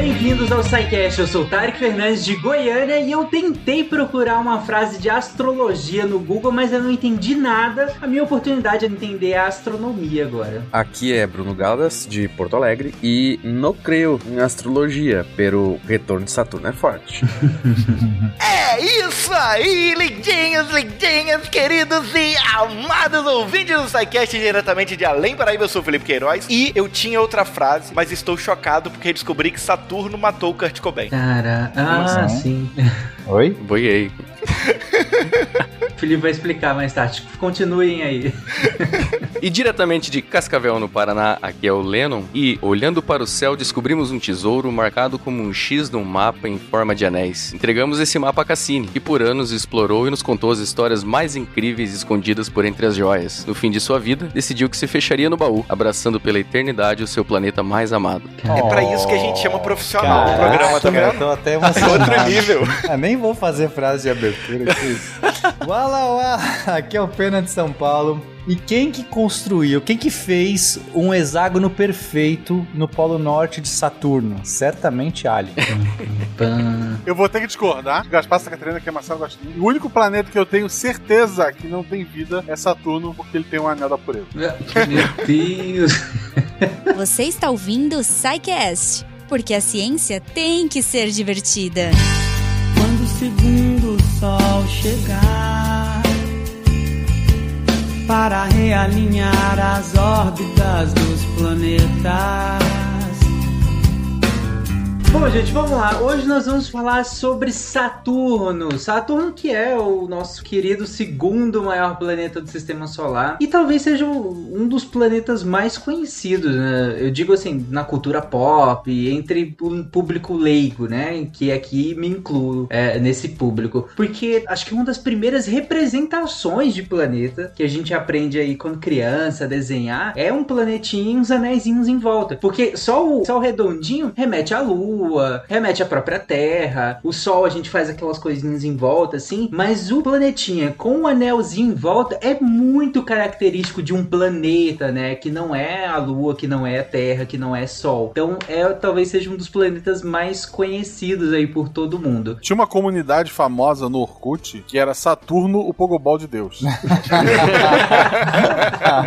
Bem-vindos ao SciCast, eu sou o Tarek Fernandes de Goiânia e eu tentei procurar uma frase de astrologia no Google, mas eu não entendi nada. A minha oportunidade é entender a astronomia agora. Aqui é Bruno Galdas, de Porto Alegre, e não creio em astrologia, pero retorno de Saturno é forte. É isso aí, lindinhos, lindinhas, queridos e amados ouvintes do SciCast diretamente de Além Paraíba, eu sou o Felipe Queiroz e eu tinha outra frase, mas estou chocado porque descobri que Saturno matou o Kurt Cobain. Cara, ah, sim. Oi? Boiei. O Felipe vai explicar mais tarde. Continuem aí. E diretamente de Cascavel, no Paraná, aqui é o Lennon. E, olhando para o céu, descobrimos um tesouro marcado como um X num mapa em forma de anéis. Entregamos esse mapa a Cassini, que por anos explorou e nos contou as histórias mais incríveis escondidas por entre as joias. No fim de sua vida, decidiu que se fecharia no baú, abraçando pela eternidade o seu planeta mais amado. É pra isso que a gente chama profissional o Caraca, programa, tá eu tô até É emocionado. outro nível. Ah, nem vou fazer frase de abertura aqui. Wala, wala, aqui é o Pena de São Paulo. E quem que construiu, quem que fez um hexágono perfeito no polo norte de Saturno? Certamente Alien. Eu vou ter que discordar. Gaspar Santa Catarina, que é Marcelo Gostinho. O único planeta que eu tenho certeza que não tem vida é Saturno, porque ele tem um anel da pureza. Meu Deus. Você está ouvindo o SciCast, porque a ciência tem que ser divertida. Quando o segundo sol chegar para realinhar as órbitas dos planetas. Bom, gente, vamos lá. Hoje nós vamos falar sobre Saturno. Saturno que é o nosso querido segundo maior planeta do Sistema Solar e talvez seja um dos planetas mais conhecidos, né? Eu digo assim, na cultura pop, entre o público leigo, né? Que aqui me incluo é, nesse público. Porque acho que uma das primeiras representações de planeta que a gente aprende aí quando criança desenhar é um planetinho e uns anéisinhos em volta. Porque só o, só o redondinho remete à Lua, remete à própria Terra. O Sol a gente faz aquelas coisinhas em volta, assim. Mas o planetinha com o anelzinho em volta é muito característico de um planeta, né? Que não é a Lua, que não é a Terra, que não é Sol. Então é talvez seja um dos planetas mais conhecidos aí por todo mundo. Tinha uma comunidade famosa no Orkut que era Saturno, o Pogobol de Deus.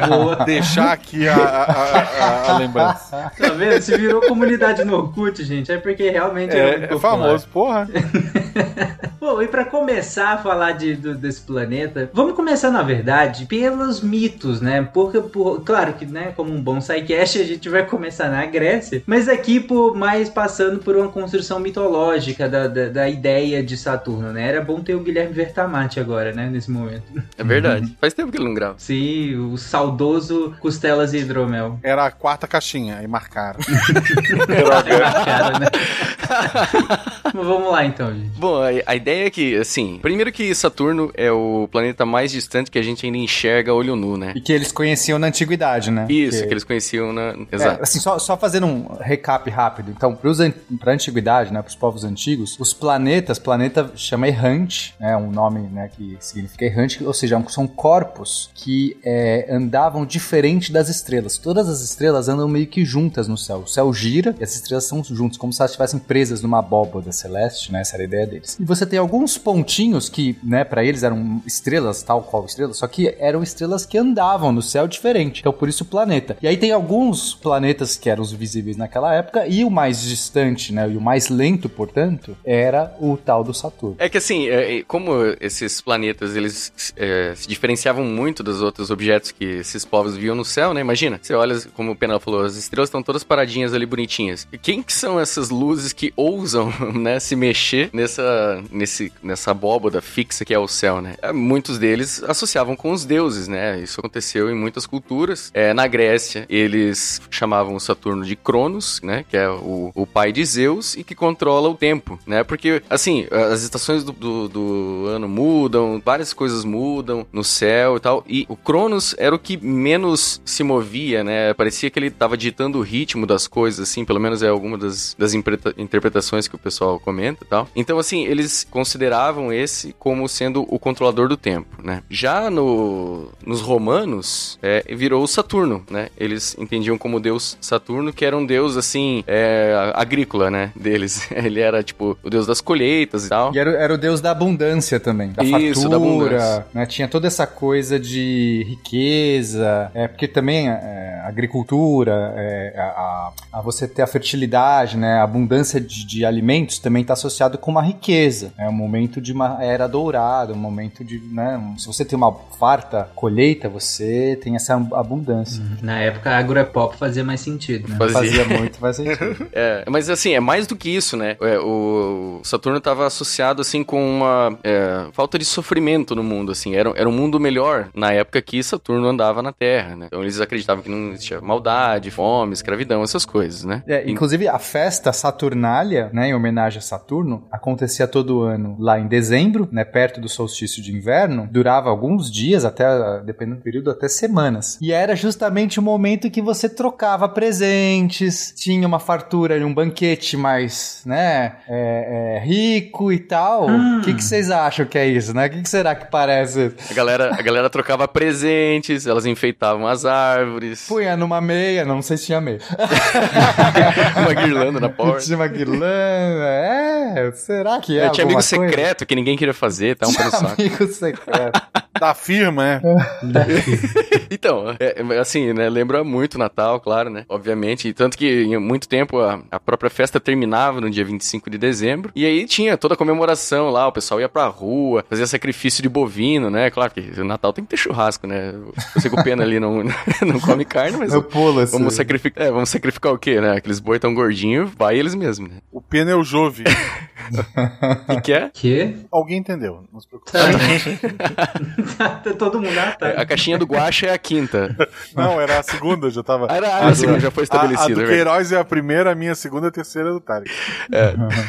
Boa. Deixar aqui a, a- a- a- a lembrança. Tá vendo? Se virou comunidade no Orkut, gente. É porque realmente É, é popular. famoso, porra. Bom, e pra começar a falar de, do- desse planeta, vamos começar, na verdade, pelos mitos, né? Porque, por, claro que, né, como um bom sidecast, a gente vai começar na Grécia, mas aqui por mais passando por uma construção mitológica da, da, da ideia de Saturno, né? Era bom ter o Guilherme Vertamati agora, né, nesse momento. É verdade. Faz tempo que ele não grava. Sim, o saudoso Costelas e Hidromel. Era a quarta caixinha, e marcaram. Cara, né? Mas vamos lá então, gente. Bom, a, ideia é que, assim, primeiro que Saturno é o planeta mais distante que a gente ainda enxerga a olho nu, né? E que eles conheciam na antiguidade, né? Isso, Porque- que eles conheciam na. É, Exato. assim, só, só fazendo um recap rápido. Então, para a antiguidade, né, para os povos antigos, os planetas, planeta chama errante, né, um nome né, que significa errante, ou seja, são corpos que é, andavam diferente das estrelas. Todas as estrelas andam meio que juntas no céu. O céu gira e as estrelas são juntas, como se elas estivessem presas numa abóboda celeste, né? Essa era a ideia deles. E você tem alguns pontinhos que, né, para eles eram estrelas, tal qual estrelas, só que eram estrelas que andavam no céu diferente. Então, por isso planeta. E aí tem alguns planetas que eram os visíveis naquela época e o mais distante, né, e o mais lento, portanto, era o tal do Saturno. É que assim, é, é, como esses planetas eles é, se diferenciavam muito dos outros objetos que esses povos viam no céu, né? Imagina, você olha, como o Penel falou, as estrelas estão todas paradinhas ali bonitinhas. E quem que são essas luzes que ousam, né, se mexer nessa, nesse, nessa abóboda fixa que é o céu, né? É, Muitos deles associavam com os deuses, né? Isso aconteceu em muitas culturas. É, na Grécia, eles chamavam o Saturno de Cronos, né? Que é o, o pai de Zeus e que controla o tempo, né? Porque, assim, as estações do, do, do ano mudam, várias coisas mudam no céu e tal. E o Cronos era o que menos se movia, né? Parecia que ele tava ditando o ritmo das coisas, assim, pelo menos é alguma das, das interpreta- interpretações que o pessoal comenta e tal. Então, assim, assim, eles consideravam esse como sendo o controlador do tempo, né? Já no, nos romanos, é, virou o Saturno, né? Eles entendiam como deus Saturno, que era um deus, assim, é, agrícola, né? Deles. Ele era, tipo, o deus das colheitas e tal. E era, era o deus da abundância também, da Isso, da fartura, abundância. né? Tinha toda essa coisa de riqueza, é, porque também é, agricultura, é, a, a- a você ter a fertilidade, né? A abundância de, de alimentos também está associado com uma riqueza. É um momento de uma era dourada, um momento de, né? Se você tem uma farta colheita, você tem essa abundância. Na época, a agropop fazia mais sentido, né? Fazia. Fazia muito, faz sentido. É, mas assim, é mais do que isso, né? É, o Saturno estava associado, assim, com uma é, falta de sofrimento no mundo, assim. Era, era um mundo melhor na época que Saturno andava na Terra, né? Então eles acreditavam que não existia maldade, fome, escravidão, essas coisas, né? É, inclusive, a festa Saturnália, né, em homenagem a Saturno, acontecia todo ano lá em dezembro, né, perto do solstício de inverno, durava alguns dias, até, dependendo do período, até semanas. E era justamente o momento que você trocava presentes, tinha uma fartura, um banquete mais, né, é, é, rico e tal. O que, que vocês acham que é isso, né? O que, que será que parece? A galera, a galera trocava presentes, elas enfeitavam as árvores, Punha numa meia, não sei se tinha meia. uma guirlanda na porta. Tinha uma guirlanda, é, será que é É, tinha amigo coisa? secreto que ninguém queria fazer, tá um pelo saco. Amigo secreto. Da firma, é. Então, é, é, assim, né, lembra muito Natal, claro, né, obviamente, e tanto que em muito tempo a, a própria festa terminava no dia 25 de dezembro, e aí tinha toda a comemoração lá, o pessoal ia pra rua, fazia sacrifício de bovino, né, claro que o Natal tem que ter churrasco, né, que o Pena ali não, não come carne, mas Eu pulo assim. vamos sacrificar, é, vamos sacrificar o quê, né, aqueles boi tão gordinhos, vai eles mesmos, né, O pneu Jove. o que que é? Que? Alguém entendeu, não se preocupe. Todo mundo ah, tá. A caixinha do guacha é a quinta. Não, era a segunda, já tava. Ah, era a segunda, já foi A, a estabelecido. do é. Queiroz é a primeira, a minha segunda, a terceira é do Tarek.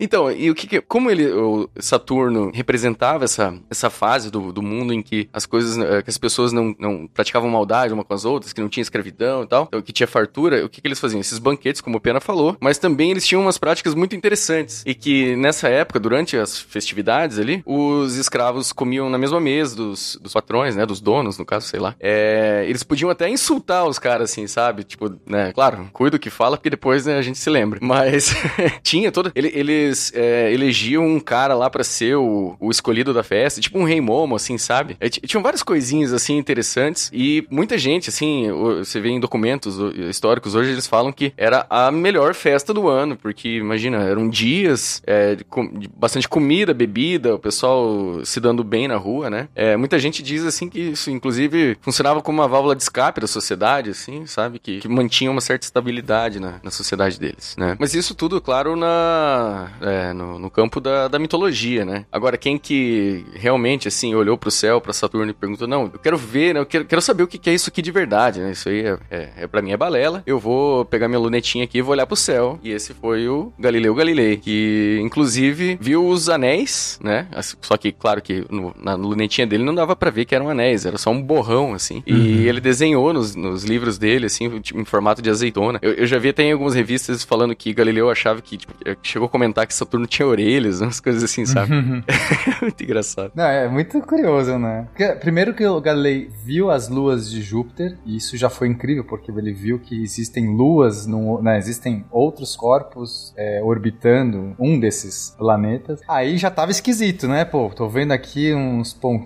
Então, e o que, que- como ele, o Saturno representava essa, essa fase do, do mundo em que as coisas, eh, que as pessoas não, não praticavam maldade uma com as outras, que não tinha escravidão e tal, então, que tinha fartura, o que, que eles faziam? Esses banquetes, como o Pena falou, mas também eles tinham umas práticas muito interessantes e que nessa época, durante as festividades ali, os escravos comiam na mesma mesa dos, dos patrões, né, dos donos, no caso, sei lá. É, eles podiam até insultar os caras, assim, sabe? Tipo, né, claro, cuida o que fala, porque depois né, a gente se lembra. Mas tinha toda. ele- eles é, elegiam um cara lá pra ser o, o escolhido da festa, tipo um rei momo, assim, sabe? É, tinham várias coisinhas, assim, interessantes. E muita gente, assim, você vê em documentos históricos hoje, eles falam que era a melhor festa do ano, porque, imagina, eram dias é, com- bastante comida, bebida, o pessoal se dando bem na rua, né? É, muita gente diz, assim, que isso, inclusive, funcionava como uma válvula de escape da sociedade, assim, sabe? Que, que mantinha uma certa estabilidade na, na sociedade deles, né? Mas isso tudo, claro, na, é, no, no campo da, da mitologia, né? Agora, quem que realmente, assim, olhou pro céu, pra Saturno e perguntou, não, eu quero ver, né? Eu quero, quero saber o que, que é isso aqui de verdade, né? Isso aí, é, é, é, pra mim, é balela. Eu vou pegar minha lunetinha aqui e vou olhar pro céu. E esse foi o Galileu Galilei, que, inclusive, viu os anéis, né? Só que, claro que no- na lunetinha dele não dava pra ver que eram anéis, era só um borrão, assim. E ele desenhou nos, nos livros dele, assim, em formato de azeitona. Eu, eu já vi até em algumas revistas falando que Galileu achava que, tipo, eh, chegou a comentar que Saturno tinha orelhas, umas coisas assim, sabe? Muito engraçado. Não, é muito curioso, né? Porque, primeiro que o Galilei viu as luas de Júpiter, e isso já foi incrível, porque ele viu que existem luas, no, né, existem outros corpos é, orbitando um desses planetas. Aí já tava esquisito, né? Pô, tô vendo aqui uns pontinhos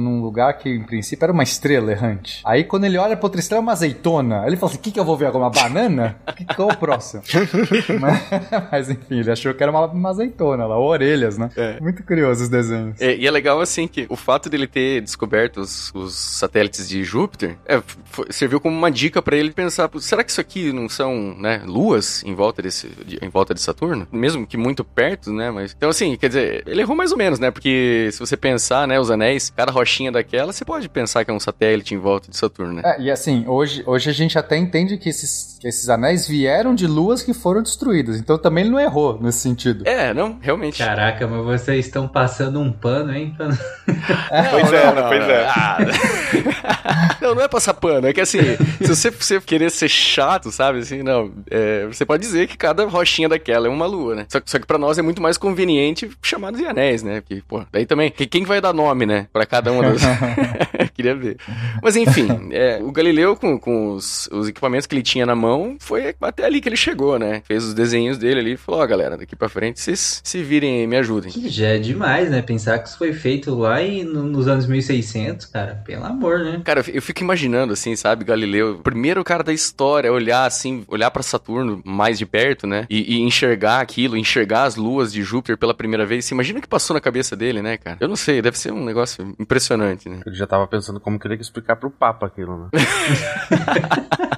num lugar que, em princípio, era uma estrela errante. Aí, quando ele olha pra outra estrela, é uma azeitona. Ele fala assim, o que que eu vou ver agora? Uma banana? Que, qual é o próximo? mas, mas, enfim, ele achou que era uma, uma azeitona lá, orelhas, né? É. Muito curioso os desenhos. É, e é legal, assim, que o fato dele ter descoberto os, os satélites de Júpiter é, foi- serviu como uma dica pra ele pensar, "Pô, será que isso aqui não são, né, luas em volta desse, de- em volta de Saturno? Mesmo que muito perto, né, mas... Então, assim, quer dizer, ele errou mais ou menos, né, porque se você pensar, né, os anéis anéis, cada rochinha daquela, você pode pensar que é um satélite em volta de Saturno, né? É, e assim, hoje, hoje a gente até entende que esses, que esses anéis vieram de luas que foram destruídas. Então também ele não errou nesse sentido. É, não, realmente. Caraca, mas vocês estão passando um pano, hein? Pano- Pois é, né? Pois é. Ah, não, não é passar pano, é que assim, se você, você querer ser chato, sabe, assim, não, é, você pode dizer que cada rochinha daquela é uma lua, né? Só, que- só que pra nós é muito mais conveniente chamar de anéis, né? Porque, pô, daí também, que- quem vai dar nome, né, pra cada uma das... Queria ver. Mas enfim, é, o Galileu, com, com os, os equipamentos que ele tinha na mão, foi até ali que ele chegou, né? Fez os desenhos dele ali e falou, ó, galera, daqui pra frente vocês se virem e me ajudem. Que já é demais, né? Pensar que isso foi feito lá e no- nos anos 1600, cara. Pelo amor, né? Cara, eu fi- eu fico imaginando, assim, sabe, Galileu, o primeiro cara da história, olhar assim, olhar pra Saturno mais de perto, né? E, e enxergar aquilo, enxergar as luas de Júpiter pela primeira vez. Você imagina o que passou na cabeça dele, né, cara? Eu não sei, deve ser um negócio impressionante, né? Ele já tava pensando como que ele ia explicar pro Papa aquilo, né?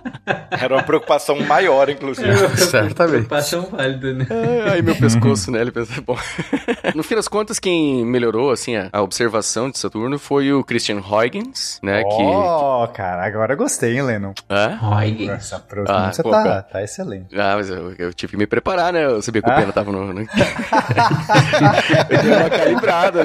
Era uma preocupação maior, inclusive. Certamente. Preocupação válida, né? Ai, meu pescoço, né? Ele pensa, bom. no fim das contas, quem melhorou, assim, a, a observação de Saturno foi o Christian Huygens, né? Oh, cara, agora eu gostei, hein, Lennon? Que. Hã? Huygens. Essa pronúncia Ah, pô, tá, tá excelente. Ah, mas eu, eu tive que me preparar, né? Eu sabia que o Ah. Pena tava no. no... eu dei uma calibrada.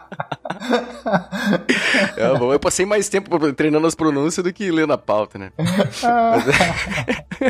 É, bom, eu passei mais tempo treinando as pronúncias do que lendo a pauta, né?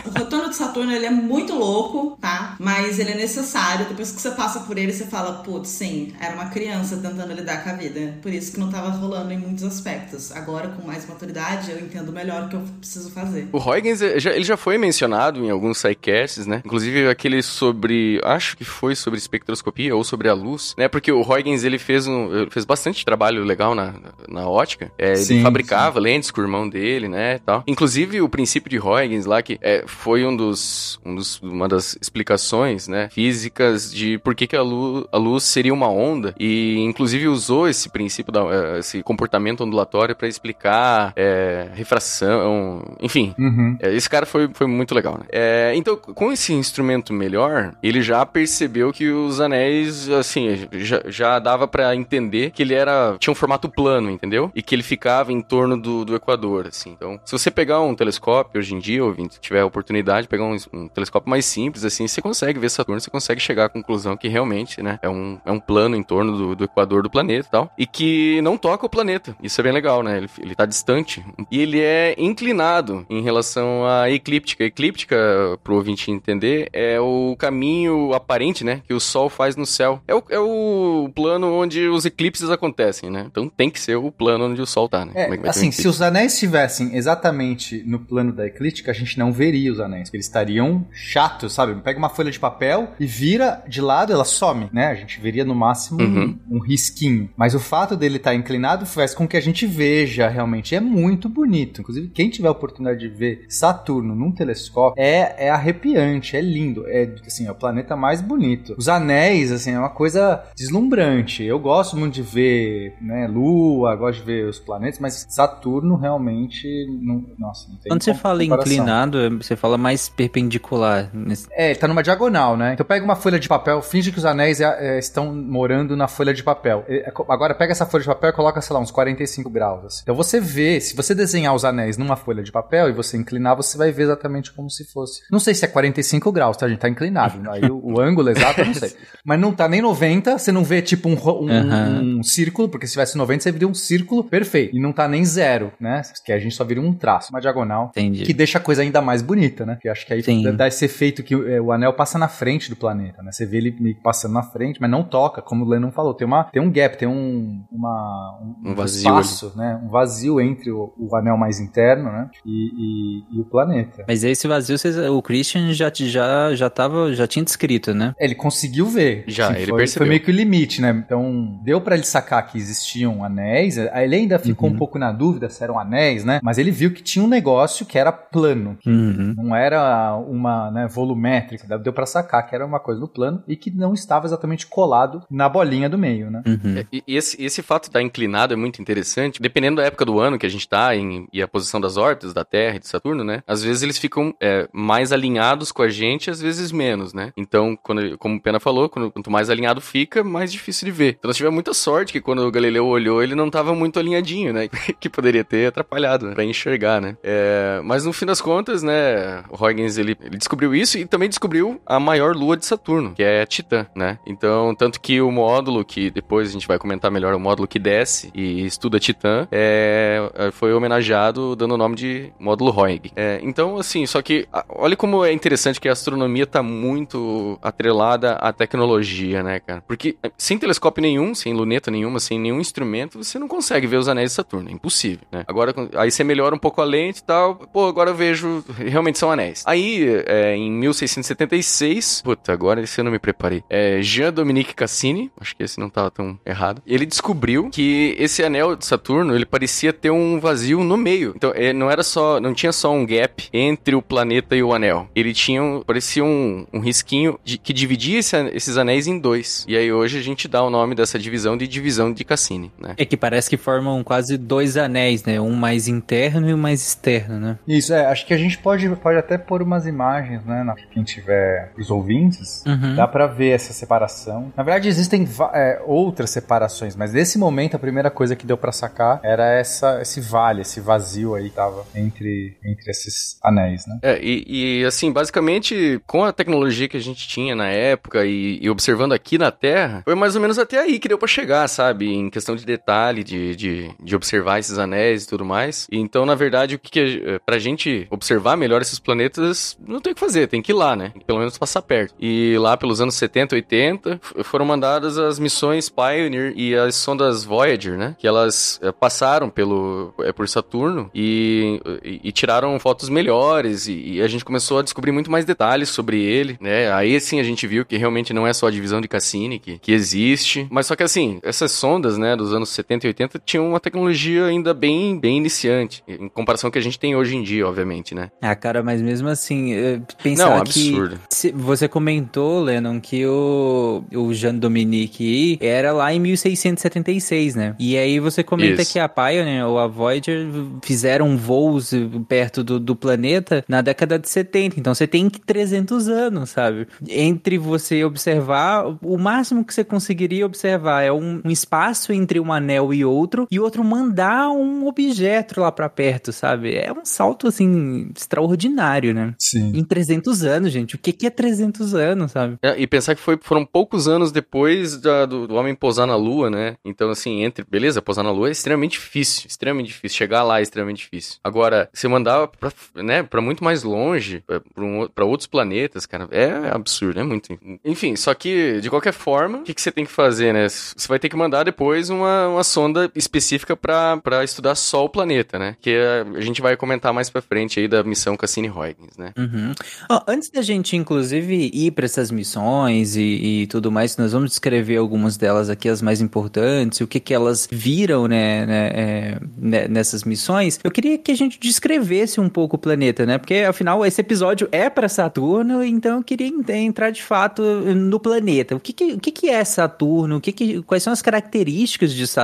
O retorno de Saturno ele é muito louco, tá? Mas ele é necessário. Depois que você passa por ele, você fala, putz, sim, era uma criança tentando lidar com a vida. Por isso que não tava rolando em muitos aspectos. Agora, com mais maturidade, eu entendo melhor o que eu preciso fazer. O Huygens, eh, ele já foi mencionado em alguns sidecasts, né? Inclusive aquele sobre, acho que foi sobre espectroscopia ou sobre a luz, né? Porque o Huygens, ele fez, um, ele fez bastante trabalho legal na, na ótica. É, ele Sim, fabricava lentes com o irmão dele, né? Tal. Inclusive o princípio de Huygens lá, que é, foi um dos, um dos, uma das explicações, né? Físicas de por que, que a, luz, a luz seria uma onda. E inclusive usou esse princípio, da, eh, esse comportamento ondulatório para explicar é, refração, enfim, Uhum. é, esse cara foi, foi muito legal, né? É, então, com esse instrumento melhor, ele já percebeu que os anéis, assim, já, já dava pra entender que ele era tinha um formato plano, entendeu? E que ele ficava em torno do, do Equador, assim. Então, se você pegar um telescópio hoje em dia, ouvinte, tiver a oportunidade de pegar um, um telescópio mais simples, assim, você consegue ver Saturno, você consegue chegar à conclusão que realmente, né, é um, é um plano em torno do, do Equador do planeta e tal. E que não toca o planeta. Isso é bem legal, né? Ele, ele tá distante. E ele é inclinado em relação à eclíptica. A eclíptica, pro ouvinte entender, é o caminho aparente, né? Que o Sol faz no céu. É o, é o plano onde os eclipses acontecem, né? Então tem que ser o plano onde o Sol tá, né? É, um assim, se os anéis estivessem exatamente no plano da eclíptica, a gente não veria os anéis. Eles estariam chatos, sabe? Pega uma folha de papel e vira de lado, ela some, né? A gente veria no máximo Uhum. um, um risquinho. Mas o fato dele estar inclinado faz com que a gente veja realmente. É muito bonito. Inclusive, quem tiver a oportunidade de ver Saturno num telescópio é, é arrepiante, é lindo. É assim, é o planeta mais bonito. Os anéis, assim, é uma coisa deslumbrante. Eu gosto muito de ver, né, Lua, gosto de ver os planetas, mas Saturno realmente não, nossa, não tem Quando você fala comparação. inclinado, é- você fala mais perpendicular. nesse- É, tá numa diagonal, né? Então pega uma folha de papel, finge que os anéis é, é, estão morando na folha de papel. É, é, agora pega essa folha de papel e coloca, sei lá, uns 45 graus. assim. Então você vê, se você desenhar os anéis numa folha de papel e você inclinar, você vai ver exatamente como se fosse. Não sei se é 45 graus, tá? A gente tá inclinado. Aí o, o ângulo exato, eu não sei. Mas não tá nem 90, você não vê tipo um, um, Aham. um círculo, porque se tivesse 90, você viria um círculo perfeito. E não tá nem zero, né? Que a gente só viria um traço, uma diagonal. Entendi. Que deixa a coisa ainda mais bonita, né? Que acho que aí Sim. dá esse efeito que é, o anel passa na frente do planeta, né? Você vê ele meio que passando na frente, mas não toca, como o Lennon falou. Tem, uma, tem um gap, tem um, uma, Um vazio espaço, né? Um vazio entre o, o anel mais interno, né? E, e- e o planeta. Mas esse vazio, vocês- o Christian já, já, já, tava, já tinha descrito, né? Ele conseguiu ver. Já, ele foi, percebeu. Foi meio que o limite, né? Então, deu pra ele sacar que existiam anéis. Ele ainda ficou Uhum. um pouco na dúvida se eram anéis, né? Mas ele viu que tinha um negócio que era plano, que Uhum. não era uma né, volumétrica, deu pra sacar que era uma coisa do plano e que não estava exatamente colado na bolinha do meio, né? Uhum. É, E e esse, esse fato de estar inclinado é muito interessante. Dependendo da época do ano que a gente tá em, e a posição das órbitas da Terra e de Saturno, né? Às vezes eles ficam é, mais alinhados com a gente, às vezes menos, né? Então, quando, como o Pena falou, quando- quanto mais alinhado fica, mais difícil de ver. Então nós tivemos muita sorte que quando o Galileu olhou, ele não estava muito alinhadinho, né? que poderia ter atrapalhado né? pra enxergar, né? É, mas no fim das contas, né? O Huygens, ele, ele descobriu isso e também descobriu a maior lua de Saturno, que é Titã, né? Então, tanto que o módulo, que depois a gente vai comentar melhor, o módulo que desce e estuda Titã, é, foi homenageado dando o nome de módulo Huygens. É, então, assim, só que olha como é interessante que a astronomia tá muito atrelada à tecnologia, né, cara? Porque sem telescópio nenhum, sem luneta nenhuma, sem nenhum instrumento, você não consegue ver os anéis de Saturno. É impossível, né? Agora, aí você melhora um pouco a lente e tal. Pô, agora eu vejo, realmente são anéis. Aí, é, em 1676, puta, agora esse eu não me preparei. É, Jean-Dominique Cassini, acho que esse não tava tão errado. Ele descobriu que esse anel de Saturno, ele parecia ter um vazio no meio. Então, é, não era só, não tinha só um gap entre o planeta e o anel. Ele tinha, um, parecia um, um risquinho de- que dividia esse esses anéis em dois. E aí hoje a gente dá o nome dessa divisão de divisão de Cassini, né? É que parece que formam quase dois anéis, né? Um mais interno e um mais externo, né? Isso, é, acho que a gente pode, pode até pôr umas imagens, né, na, quem tiver os ouvintes, Uhum. dá pra ver essa separação. Na verdade, existem é, outras separações, mas nesse momento a primeira coisa que deu pra sacar era essa, esse vale, esse vazio aí que tava entre, entre esses anéis, né? É, e, e, assim, basicamente, com a tecnologia que a gente tinha na época e, e observando aqui na Terra, foi mais ou menos até aí que deu pra chegar, sabe? Em questão de detalhe, de, de, de observar esses anéis e tudo mais. Então, na verdade, o que, que é, pra gente observar melhor esses planetas, não tem o que fazer, tem que ir lá, né? Pelo menos passar perto. E lá pelos anos 70, 80, f- foram mandadas as missões Pioneer e as sondas Voyager, né? Que elas é, passaram pelo, é, por Saturno e, e, e tiraram fotos melhores e, e a gente começou a descobrir muito mais detalhes sobre ele, né? Aí sim a gente viu que realmente não é só a divisão de Cassini que, que existe, mas só que assim, essas sondas, né, dos anos 70 e 80 tinham uma tecnologia ainda bem, bem iniciante, em comparação com que a gente tem hoje em dia, obviamente, né? Ah, cara, mas mesmo assim, eh, pensar Não, que... absurdo. se- você comentou, Lennon, que o, o Jean Dominique era lá em 1676, né? E aí você comenta Isso. que a Pioneer ou a Voyager fizeram voos perto do, do planeta na década de 70. Então você tem que 300 anos, sabe? Entre você observar, o máximo que você conseguiria observar é um, um espaço entre um anel e outro, e outro mandar um objeto lá pra perto, sabe? É um salto, assim, extraordinário, né? Sim. Em 300 anos, gente. O que, que é 300 anos, sabe? É, e pensar que foi, foram poucos anos depois da- do, do homem pousar na Lua, né? Então, assim, entre. Beleza, pousar na Lua é extremamente difícil. Extremamente difícil. Chegar lá é extremamente difícil. Agora, você mandar pra, né, pra muito mais longe, pra, pra um- pra outros planetas, cara, é absurdo, é muito. Enfim, só que, de qualquer forma, o que, que você tem que fazer, né? Você vai ter que mandar depois uma, uma sonda específica pra estudar só o planeta, né? Que a, a gente vai comentar mais pra frente aí da missão Cassini-Huygens, né? Uhum. Ó, antes da gente, inclusive, ir para essas missões e, e tudo mais, nós vamos descrever algumas delas aqui, as mais importantes, o que que elas viram, né, né, é, nessas missões. Eu queria que a gente descrevesse um pouco o planeta, né? Porque, afinal, esse episódio é para Saturno, então eu queria ent- entrar, de fato, no planeta. O que que, o que, que é Saturno? O que que, quais são as características de Saturno?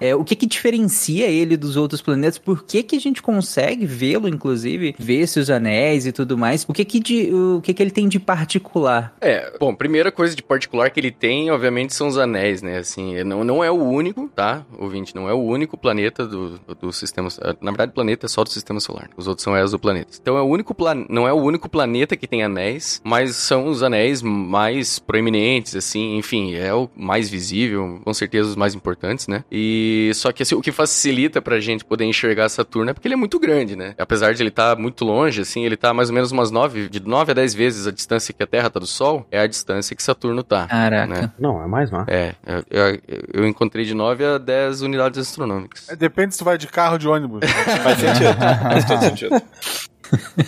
É, o que que diferencia ele dos outros planetas? Por que que a gente consegue vê-lo, inclusive, ver seus anéis e tudo mais? O que que, de, o que que ele tem de particular? É, bom, primeira coisa de particular que ele tem, obviamente, são os anéis, né? Assim, não, não é o único, tá? Ouvinte, não é o único planeta do, do sistema. Na verdade, planeta é só do sistema solar. Os outros são exoplanetas. Então, é o único plan, não é o único planeta que tem anéis, mas são os anéis mais proeminentes, assim, enfim, é o mais visível, com certeza os mais importantes, né? E só que assim, o que facilita pra gente poder enxergar Saturno é porque ele é muito grande, né? Apesar de ele estar muito longe, assim, ele tá mais ou menos umas 9, de 9 a 10 vezes a distância que a Terra tá do Sol, é a distância que Saturno tá. Caraca. Né? Não, é mais, não. É, eu, eu- eu encontrei de 9 a 10 unidades astronômicas. É, Depende se tu vai de carro ou de ônibus. Faz sentido. Faz todo sentido.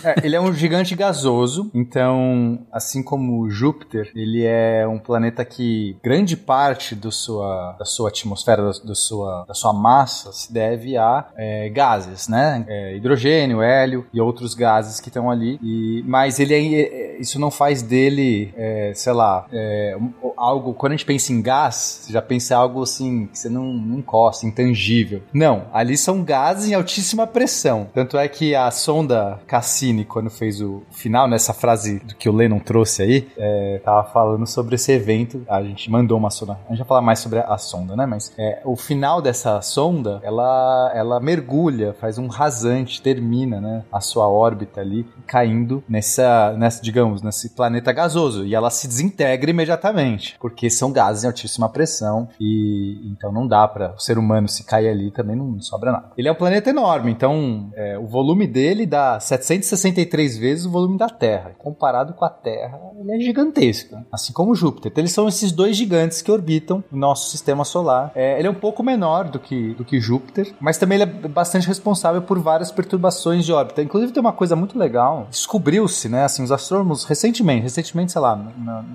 É, ele é um gigante gasoso, então, assim como Júpiter, ele é um planeta que grande parte do sua, da sua atmosfera, da, do sua, da sua massa, se deve a é, gases, né? É, hidrogênio, hélio e outros gases que estão ali. E, mas ele é, é, isso não faz dele, é, sei lá, é, algo. Quando a gente pensa em gás, você já pensa em algo assim que você não, não encosta, intangível. Não, ali são gases em altíssima pressão. Tanto é que a sonda Cassini, quando fez o final, nessa frase do que o Lennon trouxe aí, é, tava falando sobre esse evento. A gente mandou uma sonda. A gente vai falar mais sobre a, a sonda, né? Mas é, o final dessa sonda, ela, ela mergulha, faz um rasante, termina, né? A sua órbita ali, caindo nessa, nessa, digamos, nesse planeta gasoso. E ela se desintegra imediatamente, porque são gases em altíssima pressão e então não dá para o ser humano se cair ali também não sobra nada. Ele é um planeta enorme, então é, o volume dele dá 763 vezes o volume da Terra. Comparado com a Terra, ele é gigantesco, né? assim como Júpiter. Então, eles são esses dois gigantes que orbitam o nosso sistema solar. É, ele é um pouco menor do que, do que Júpiter, mas também ele é bastante responsável por várias perturbações de órbita. Inclusive tem uma coisa muito legal, descobriu-se, né, assim, os astrônomos recentemente, recentemente, sei lá,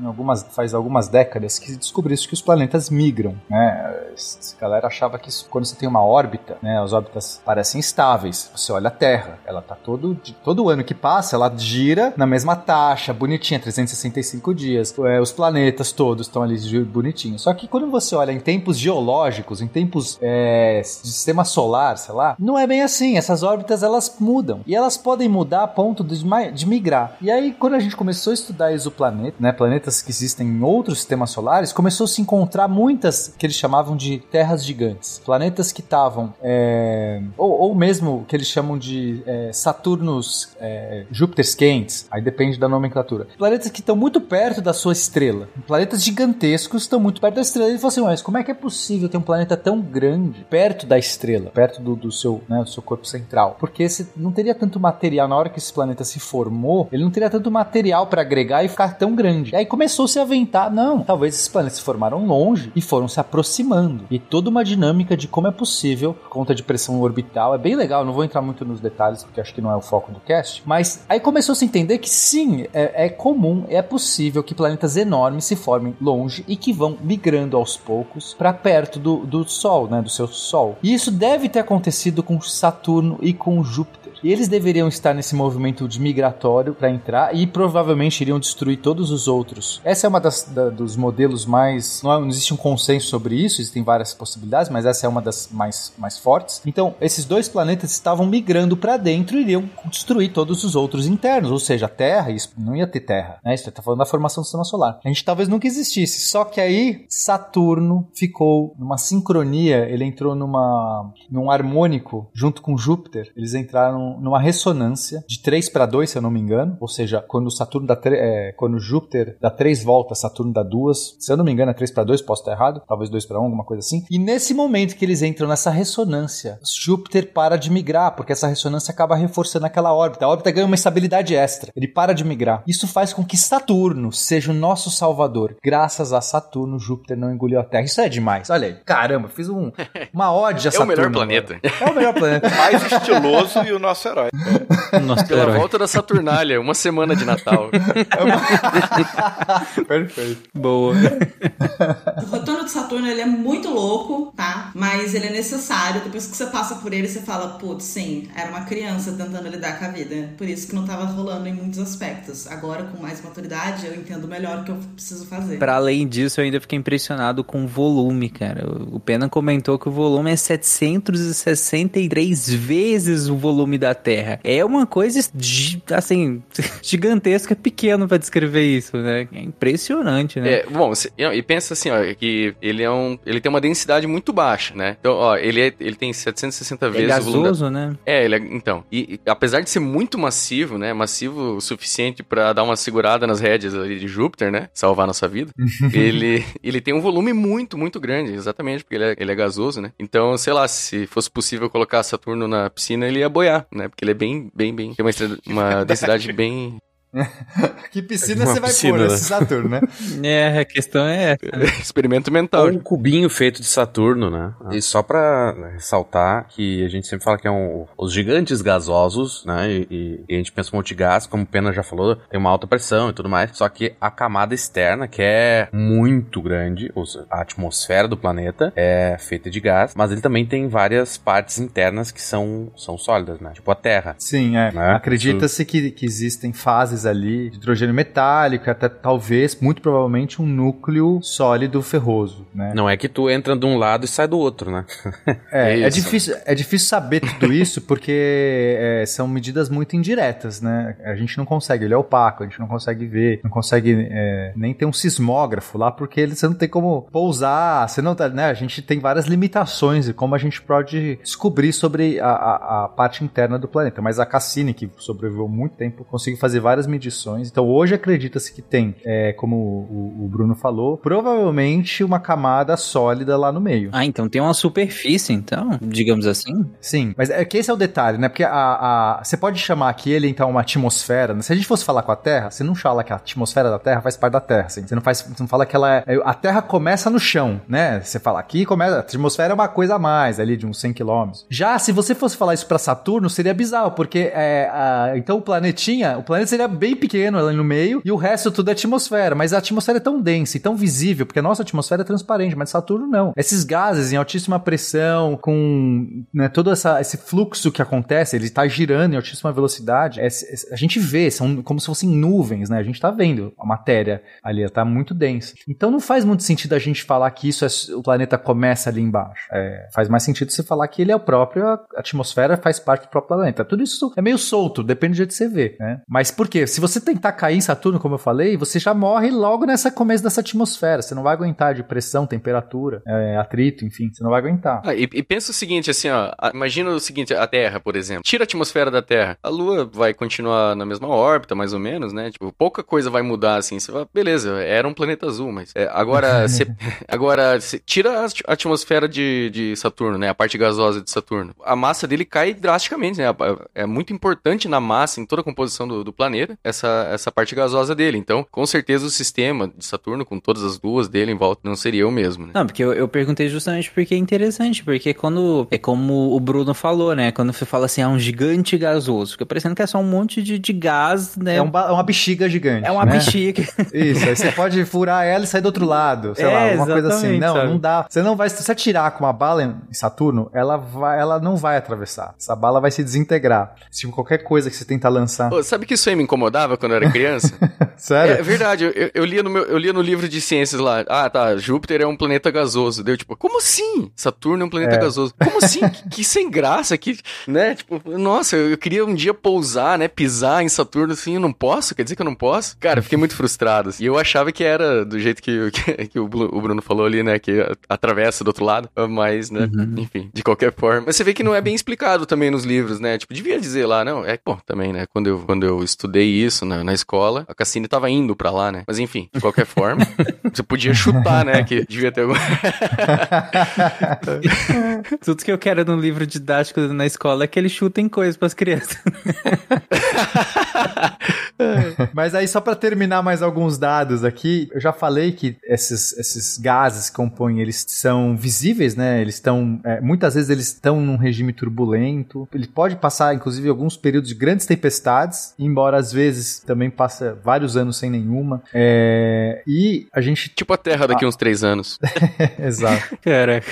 em algumas, faz algumas décadas que descobriu-se que os planetas migram, né? Essa galera achava que quando você tem uma órbita, né, as órbitas parecem estáveis. Você olha a Terra, ela tá todo todo ano que passa, ela gira na mesma taxa, bonitinha, 365 dias. É, os planetas todos estão ali bonitinhos. Só que quando você olha em tempos geológicos, em tempos é, de sistema solar, sei lá, não é bem assim. Essas órbitas elas mudam e elas podem mudar a ponto de, de migrar. E aí quando a gente começou a estudar exoplaneta, né, planetas que existem em outros sistemas solares, começou a se encontrar muitas que eles chamavam de terras gigantes, planetas que estavam é, ou, ou mesmo que eles chamam de é, Saturnos, é, quentes, aí depende da nomenclatura. Planetas que estão muito perto da sua estrela. Planetas gigantescos estão muito perto da estrela. E ele falou assim, mas como é que é possível ter um planeta tão grande perto da estrela, perto do, do seu, né, do seu corpo central? Porque esse não teria tanto material na hora que esse planeta se formou, ele não teria tanto material para agregar e ficar tão grande. E aí começou -se a aventar, talvez esses planetas se formaram longe e foram se aproximando. E toda uma dinâmica de como é possível, conta de pressão orbital, é bem legal, não vou entrar muito nos detalhes porque acho que não é o foco do cast, mas aí começou a se entender que sim, é, é comum, é possível que planetas enormes se formem longe e que vão migrando aos poucos para perto do, do Sol, né, do seu Sol. E isso deve ter acontecido com Saturno e com Júpiter. E eles deveriam estar nesse movimento de migratório para entrar e provavelmente iriam destruir todos os outros. Essa é uma das da- modelos mais. Não, é- não existe um consenso sobre isso, existem várias possibilidades, mas essa é uma das mais, mais fortes. Então, esses dois planetas estavam migrando para dentro e iriam destruir todos os outros internos, ou seja, a Terra, isso não ia ter Terra. Né? Isso está falando da formação do sistema solar. A gente talvez nunca existisse. Só que aí Saturno ficou numa sincronia, ele entrou numa num harmônico junto com Júpiter. Eles entraram numa ressonância de 3 para 2, se eu não me engano. Ou seja, quando Saturno dá é, quando Júpiter dá 3 voltas, Saturno dá 2. Se eu não me engano, é 3 para 2, posso estar errado. Talvez 2 para 1, alguma coisa assim. E nesse momento que eles entram nessa ressonância, Júpiter para de migrar, porque essa ressonância acaba reforçando aquela órbita. A órbita ganha uma estabilidade extra. Ele para de migrar. Isso faz com que Saturno seja o nosso salvador. Graças a Saturno, Júpiter não engoliu a Terra. Isso é demais. Olha aí. Caramba, fiz um, uma ode a É o Saturno. melhor agora. planeta. É o melhor planeta. Mais estiloso e o nosso herói. Nosso Pela herói. volta da Saturnália, uma semana de Natal. Perfeito. Boa. O retorno de Saturno ele é muito louco, tá? Mas ele é necessário. Depois que você passa por ele, você fala, putz, sim, era uma criança tentando lidar com a vida. Por isso que não tava rolando em muitos aspectos. Agora, com mais maturidade, eu entendo melhor o que eu preciso fazer. Pra além disso, eu ainda fiquei impressionado com o volume, cara. O Pena comentou que o volume é 763 vezes o volume da Terra. É uma coisa, assim, gigantesca, pequeno pra descrever isso, né? É impressionante, né? É, bom, e pensa assim, ó, que ele é um, ele tem uma densidade muito baixa, né? Então, ó, ele, é, ele tem 760 É vezes o volume da- gasoso, né? É, ele é, então, e, e apesar de ser muito massivo, né, massivo o suficiente pra dar uma segurada nas rédeas ali de Júpiter, né, salvar nossa vida, ele, ele tem um volume muito, muito grande, exatamente, porque ele é, ele é gasoso, né, então, sei lá, se fosse possível colocar Saturno na piscina, ele ia boiar, né, porque ele é bem, bem, bem, tem uma, uma densidade bem, que piscina Uma você vai piscina, pôr né? nesse Saturno, né? É, a questão é essa. Experimento mental. Ou um cubinho feito de Saturno, né? E só pra ressaltar que a gente sempre fala que é um, os gigantes gasosos, né? E, e- e a gente pensa um monte de gás, como o Pena já falou, tem uma alta pressão e tudo mais. Só que a camada externa, que é muito grande, ou seja, a atmosfera do planeta é feita de gás, mas ele também tem várias partes internas que são, são sólidas, né? Tipo a Terra. Sim, é. Né? Acredita-se que, que existem fases ali de hidrogênio metálico, até talvez, muito provavelmente, um núcleo sólido ferroso, né? Não é que tu entra de um lado e sai do outro, né? É, É é, difícil, é difícil saber tudo isso porque é, são medidas muito indiretas, né? A gente não consegue, ele é opaco, a gente não consegue ver, não consegue é, nem ter um sismógrafo lá porque ele, você não tem como pousar, você não tá, né? A gente tem várias limitações e como a gente pode descobrir sobre a, a- a parte interna do planeta. Mas a Cassini, que sobreviveu muito tempo, conseguiu fazer várias medições. Então hoje acredita-se que tem, é, como o, o Bruno falou, provavelmente uma camada sólida lá no meio. Ah, então tem uma superfície, então, digamos assim. Sim, mas é que esse é o detalhe, né? Porque a, a- você pode chamar aqui ele, então, uma atmosfera. né? Se a gente fosse falar com a Terra, você não fala que a atmosfera da Terra faz parte da Terra, assim. Você não, faz, você não fala que ela é... A Terra começa no chão, né? Você fala aqui, começa... A atmosfera é uma coisa a mais, ali, de uns 100 quilômetros. Já, se você fosse falar isso pra Saturno, seria bizarro, porque é, a- então o planetinha... O planeta seria bem pequeno ali no meio, e o resto tudo é atmosfera. Mas a atmosfera é tão densa e tão visível, porque a nossa atmosfera é transparente, mas Saturno não. Esses gases em altíssima pressão, com né, todo essa, esse fluxo que acontece, ele tá girando em altíssima velocidade, é- é- a gente vê, são como se fossem nuvens, né? A gente tá vendo a matéria ali, ela tá muito densa. Então não faz muito sentido a gente falar que isso é, o planeta começa ali embaixo. É, faz mais sentido você falar que ele é o próprio, a atmosfera faz parte do próprio planeta. Tudo isso é meio solto, depende do jeito que você vê, né? Mas por quê? Se você tentar cair em Saturno, como eu falei, você já morre logo nessa começo dessa atmosfera. Você não vai aguentar de pressão, temperatura, é, atrito, enfim, você não vai aguentar. Ah, e, e pensa o seguinte, assim, ó. Imagina o seguinte, a Terra, por exemplo. Tira a atmosfera da Terra. A Lua vai continuar na mesma órbita, mais ou menos, né? Tipo, pouca coisa vai mudar, assim. Você vai, beleza, era um planeta azul, mas... é, agora, você, agora, você tira a atmosfera de, de Saturno, né? A parte gasosa de Saturno. A massa dele cai drasticamente, né? É muito importante na massa, em toda a composição do, do planeta, essa, essa parte gasosa dele. Então, com certeza, o sistema de Saturno, com todas as luas dele em volta, não seria o mesmo, né? Não, porque eu, eu perguntei justamente porque é interessante, porque quando. É como o Bruno falou, né? Quando você fala assim, é um gigante gasoso, fica parecendo que é só um monte de, de gás, né? É um ba- uma bexiga gigante. É uma né? bexiga. Isso, aí você pode furar ela e sair do outro lado, sei É, lá, alguma coisa assim. Não, sabe? não dá. Você não vai, se você atirar com uma bala em Saturno, ela vai, ela não vai atravessar. Essa bala vai se desintegrar. Se qualquer coisa que você tentar lançar. Pô, sabe que isso aí me incomodava quando eu era criança? Sério? É verdade, eu, eu- lia no meu, eu lia no livro de ciências lá. Ah, tá, Júpiter é um planeta gasoso. Deu tipo, como assim? Saturno é um planeta É. gasoso. Como assim? que, que sem graça, que, né? Tipo, nossa, eu, eu queria um dia pousar, né? Pisar em Saturno assim, eu não posso? Quer dizer que eu não posso? Cara, eu fiquei muito frustrado. assim. E eu achava que era do jeito que, que, que o Bruno falou ali, né? Que atravessa do outro lado. Mas, né? Enfim, de qualquer forma. Mas você vê que não é bem explicado também nos livros, né? Tipo, devia dizer lá, não. É, bom, também, né? Quando eu, quando eu estudei isso na, na escola, a Cassini tava indo pra lá, né? Mas enfim, de qualquer forma, você podia chutar, né? Que devia ter algum. Tudo que eu quero no livro didático na escola é que eles chutem coisas pras crianças. Mas aí, só pra terminar mais alguns dados aqui, eu já falei que esses, esses gases que compõem, eles são visíveis, né? Eles estão, é, muitas vezes eles estão num regime turbulento. Ele pode passar, inclusive, alguns períodos de grandes tempestades, embora às vezes também passa vários anos sem nenhuma. É, e a gente... tipo a Terra daqui uns três anos. Exato. Caraca,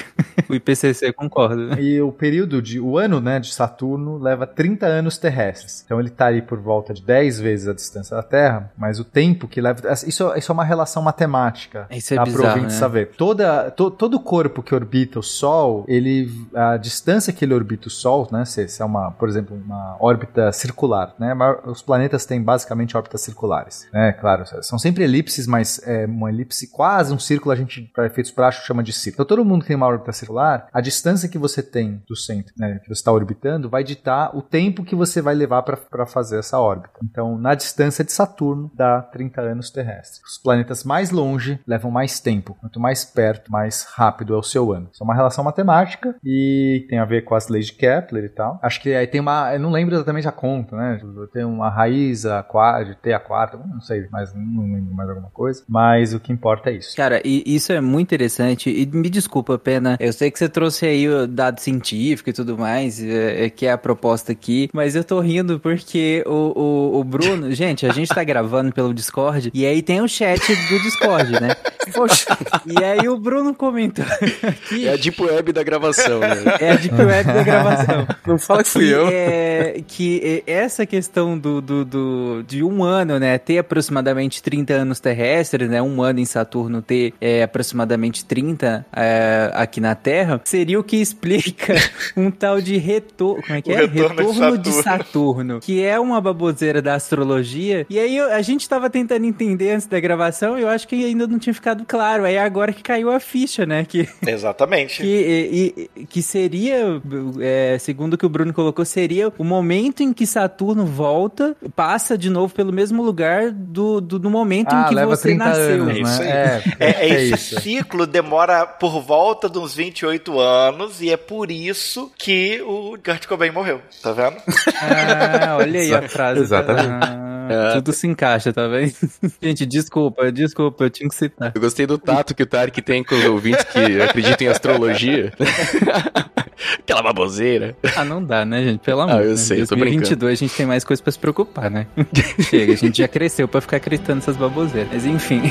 o IPCC concorda. E o período de. O ano né, de Saturno leva 30 anos terrestres. Então ele está aí por volta de 10 vezes a distância da Terra, mas o tempo que leva. Isso, isso é uma relação matemática. Isso é tá, bizarro, ouvinte né? saber. Toda, to, todo corpo que orbita o Sol, ele. A distância que ele orbita o Sol, né? Se, se é uma, por exemplo, uma órbita circular, né? mas Os planetas têm basicamente órbitas circulares. Né? Claro, são sempre elipses, mas é uma elipse quase um círculo, a gente, para efeitos práticos, chama de círculo. Então todo mundo que tem uma órbita circular, a distância que você tem do centro, né, que você está orbitando, vai ditar o tempo que você vai levar para fazer essa órbita. Então, na distância de Saturno, dá 30 anos terrestres. Os planetas mais longe levam mais tempo. Quanto mais perto, mais rápido é o seu ano. Isso é uma relação matemática e tem a ver com as leis de Kepler e tal. Acho que aí tem uma. Eu não lembro exatamente a conta, né? Tem uma raiz a quarta, de ter a quarta, não sei, mas não lembro mais alguma coisa. Mas o que importa é isso. Cara, e isso é muito interessante. E me desculpa, Pena. Eu sei que você trouxe aí o dado científico e tudo mais, é, é que é a proposta aqui, mas eu tô rindo porque o, o, o Bruno. gente, a gente tá gravando pelo Discord e aí tem o chat do Discord, né? Poxa, e aí o Bruno comentou aqui. É a Deep Web da gravação, né? É a Deep Web da gravação. Não fala que fui eu. É, que é, essa questão do, do, do- de um ano, né, ter aproximadamente 30 anos terrestres, né, um ano em Saturno ter é, aproximadamente 30 é, aqui na Terra, seria o que explica um tal de retorno, como é que O é? retorno de de Saturno. Saturno, que é uma baboseira da astrologia. E aí a gente tava tentando entender antes da gravação, e eu acho que ainda não tinha ficado claro. Aí agora que caiu a ficha, né, que Exatamente. que, e- e- que seria, é, segundo o que o Bruno colocou, seria o momento em que Saturno volta, passa de novo pelo mesmo lugar do, do, do momento Ah, em que leva você 30 nasceu. anos, É isso aí. né? É, é, é esse isso. ciclo demora por volta de uns 28 anos e é por isso que o Kurt Cobain morreu, tá vendo? Ah, olha aí a frase. Exatamente. Ah, tudo se encaixa, tá vendo? Gente, desculpa, desculpa, eu tinha que citar. Eu gostei do tato que o Tarek tem com os ouvintes que acreditam em astrologia. Aquela baboseira. Ah, não dá, né, gente? Pelo amor Ah, eu né? sei, tô 2022 a gente tem mais coisa pra se preocupar, né? Chega, a gente já cresceu pra ficar acreditando nessas baboseiras. Mas enfim.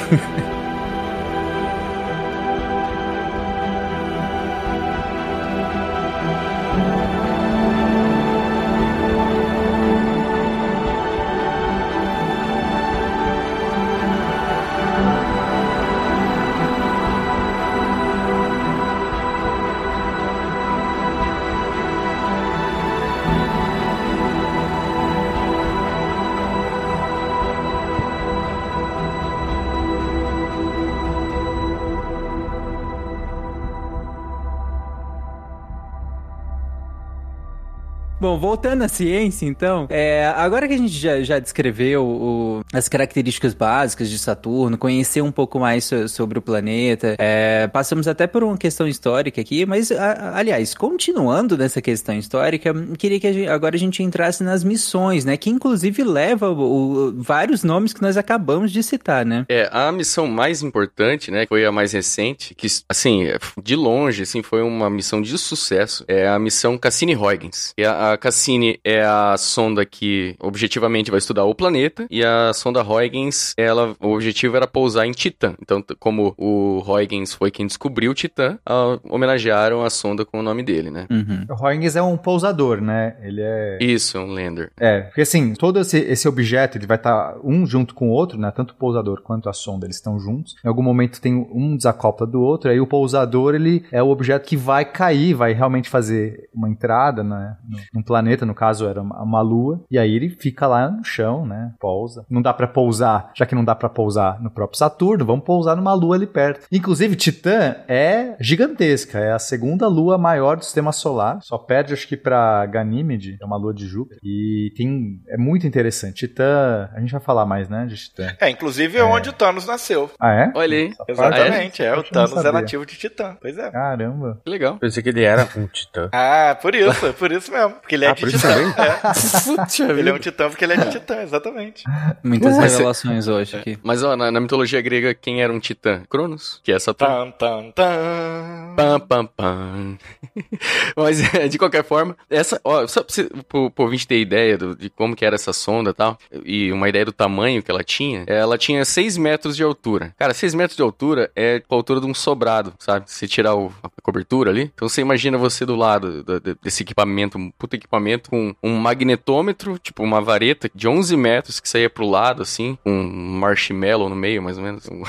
Voltando à ciência, então, é, agora que a gente já, já descreveu o- as características básicas de Saturno, conheceu um pouco mais so- sobre o planeta, é, passamos até por uma questão histórica aqui, mas, a- aliás, continuando nessa questão histórica, queria que a gente- agora a gente entrasse nas missões, né? Que inclusive leva o- o- vários nomes que nós acabamos de citar, né? É, a missão mais importante, né, foi a mais recente, que, assim, de longe, assim, foi uma missão de sucesso, é a missão Cassini-Huygens. A, a Cassini é a sonda que, objetivamente, vai estudar o planeta, e a sonda Huygens, ela, o objetivo era pousar em Titã. Então, como o Huygens foi quem descobriu Titã, a- homenagearam a sonda com o nome dele, né? Uhum. O Huygens é um pousador, né? Ele é. Isso, um lander. É, porque assim, todo esse, esse objeto ele vai estar um junto com o outro, né? Tanto o pousador quanto a sonda, eles estão juntos. Em algum momento tem um desacopla do outro, aí o pousador ele é o objeto que vai cair, vai realmente fazer uma entrada, né? no- Num planeta, no caso era uma, uma lua, e aí ele fica lá no chão, né? Pousa. Não dá pra pousar, já que não dá pra pousar no próprio Saturno, vamos pousar numa lua ali perto. Inclusive, Titã é gigantesca, é a segunda lua maior do sistema solar, só perde acho que pra Ganímede, é uma lua de Júpiter. E tem é muito interessante. Titã, a gente vai falar mais, né, de Titã. É, inclusive é onde o Thanos nasceu. Ah, é? Olha aí. Exatamente, é. O Eu não Thanos é nativo de Titã. Pois é. Caramba. Que legal. Pensei que ele era um titã. Ah, por isso, por isso mesmo. Porque ele é Ah, de Titã. É. Ele é um titã porque ele é de Titã, exatamente. Muitas Mas- revelações hoje aqui. Mas, ó, na, na mitologia grega, quem era um titã? Cronos, que é Saturno. Tan, tan, tan. Pam, pam, pam. Mas, é, de qualquer forma, essa, ó, só pra você, pro, pro ouvinte ter ideia do- de como que era essa sonda e tal, e uma ideia do tamanho que ela tinha, ela tinha 6 metros de altura. Cara, 6 metros de altura é a altura de um sobrado, sabe? Se tirar o- a cobertura ali. Então você imagina você do lado do- do- desse equipamento, um puta equipamento, com um magnetômetro, tipo uma vareta de 11 metros que saía pro lado, assim, com um marshmallow no meio, mais ou menos. Um-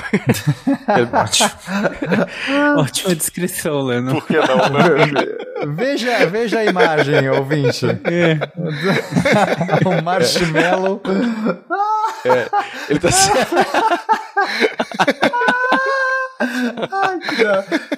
Ótima descrição, Leno. Por que não, né? Veja, veja a imagem, ouvinte. o marshmallow. Ele tá Ai,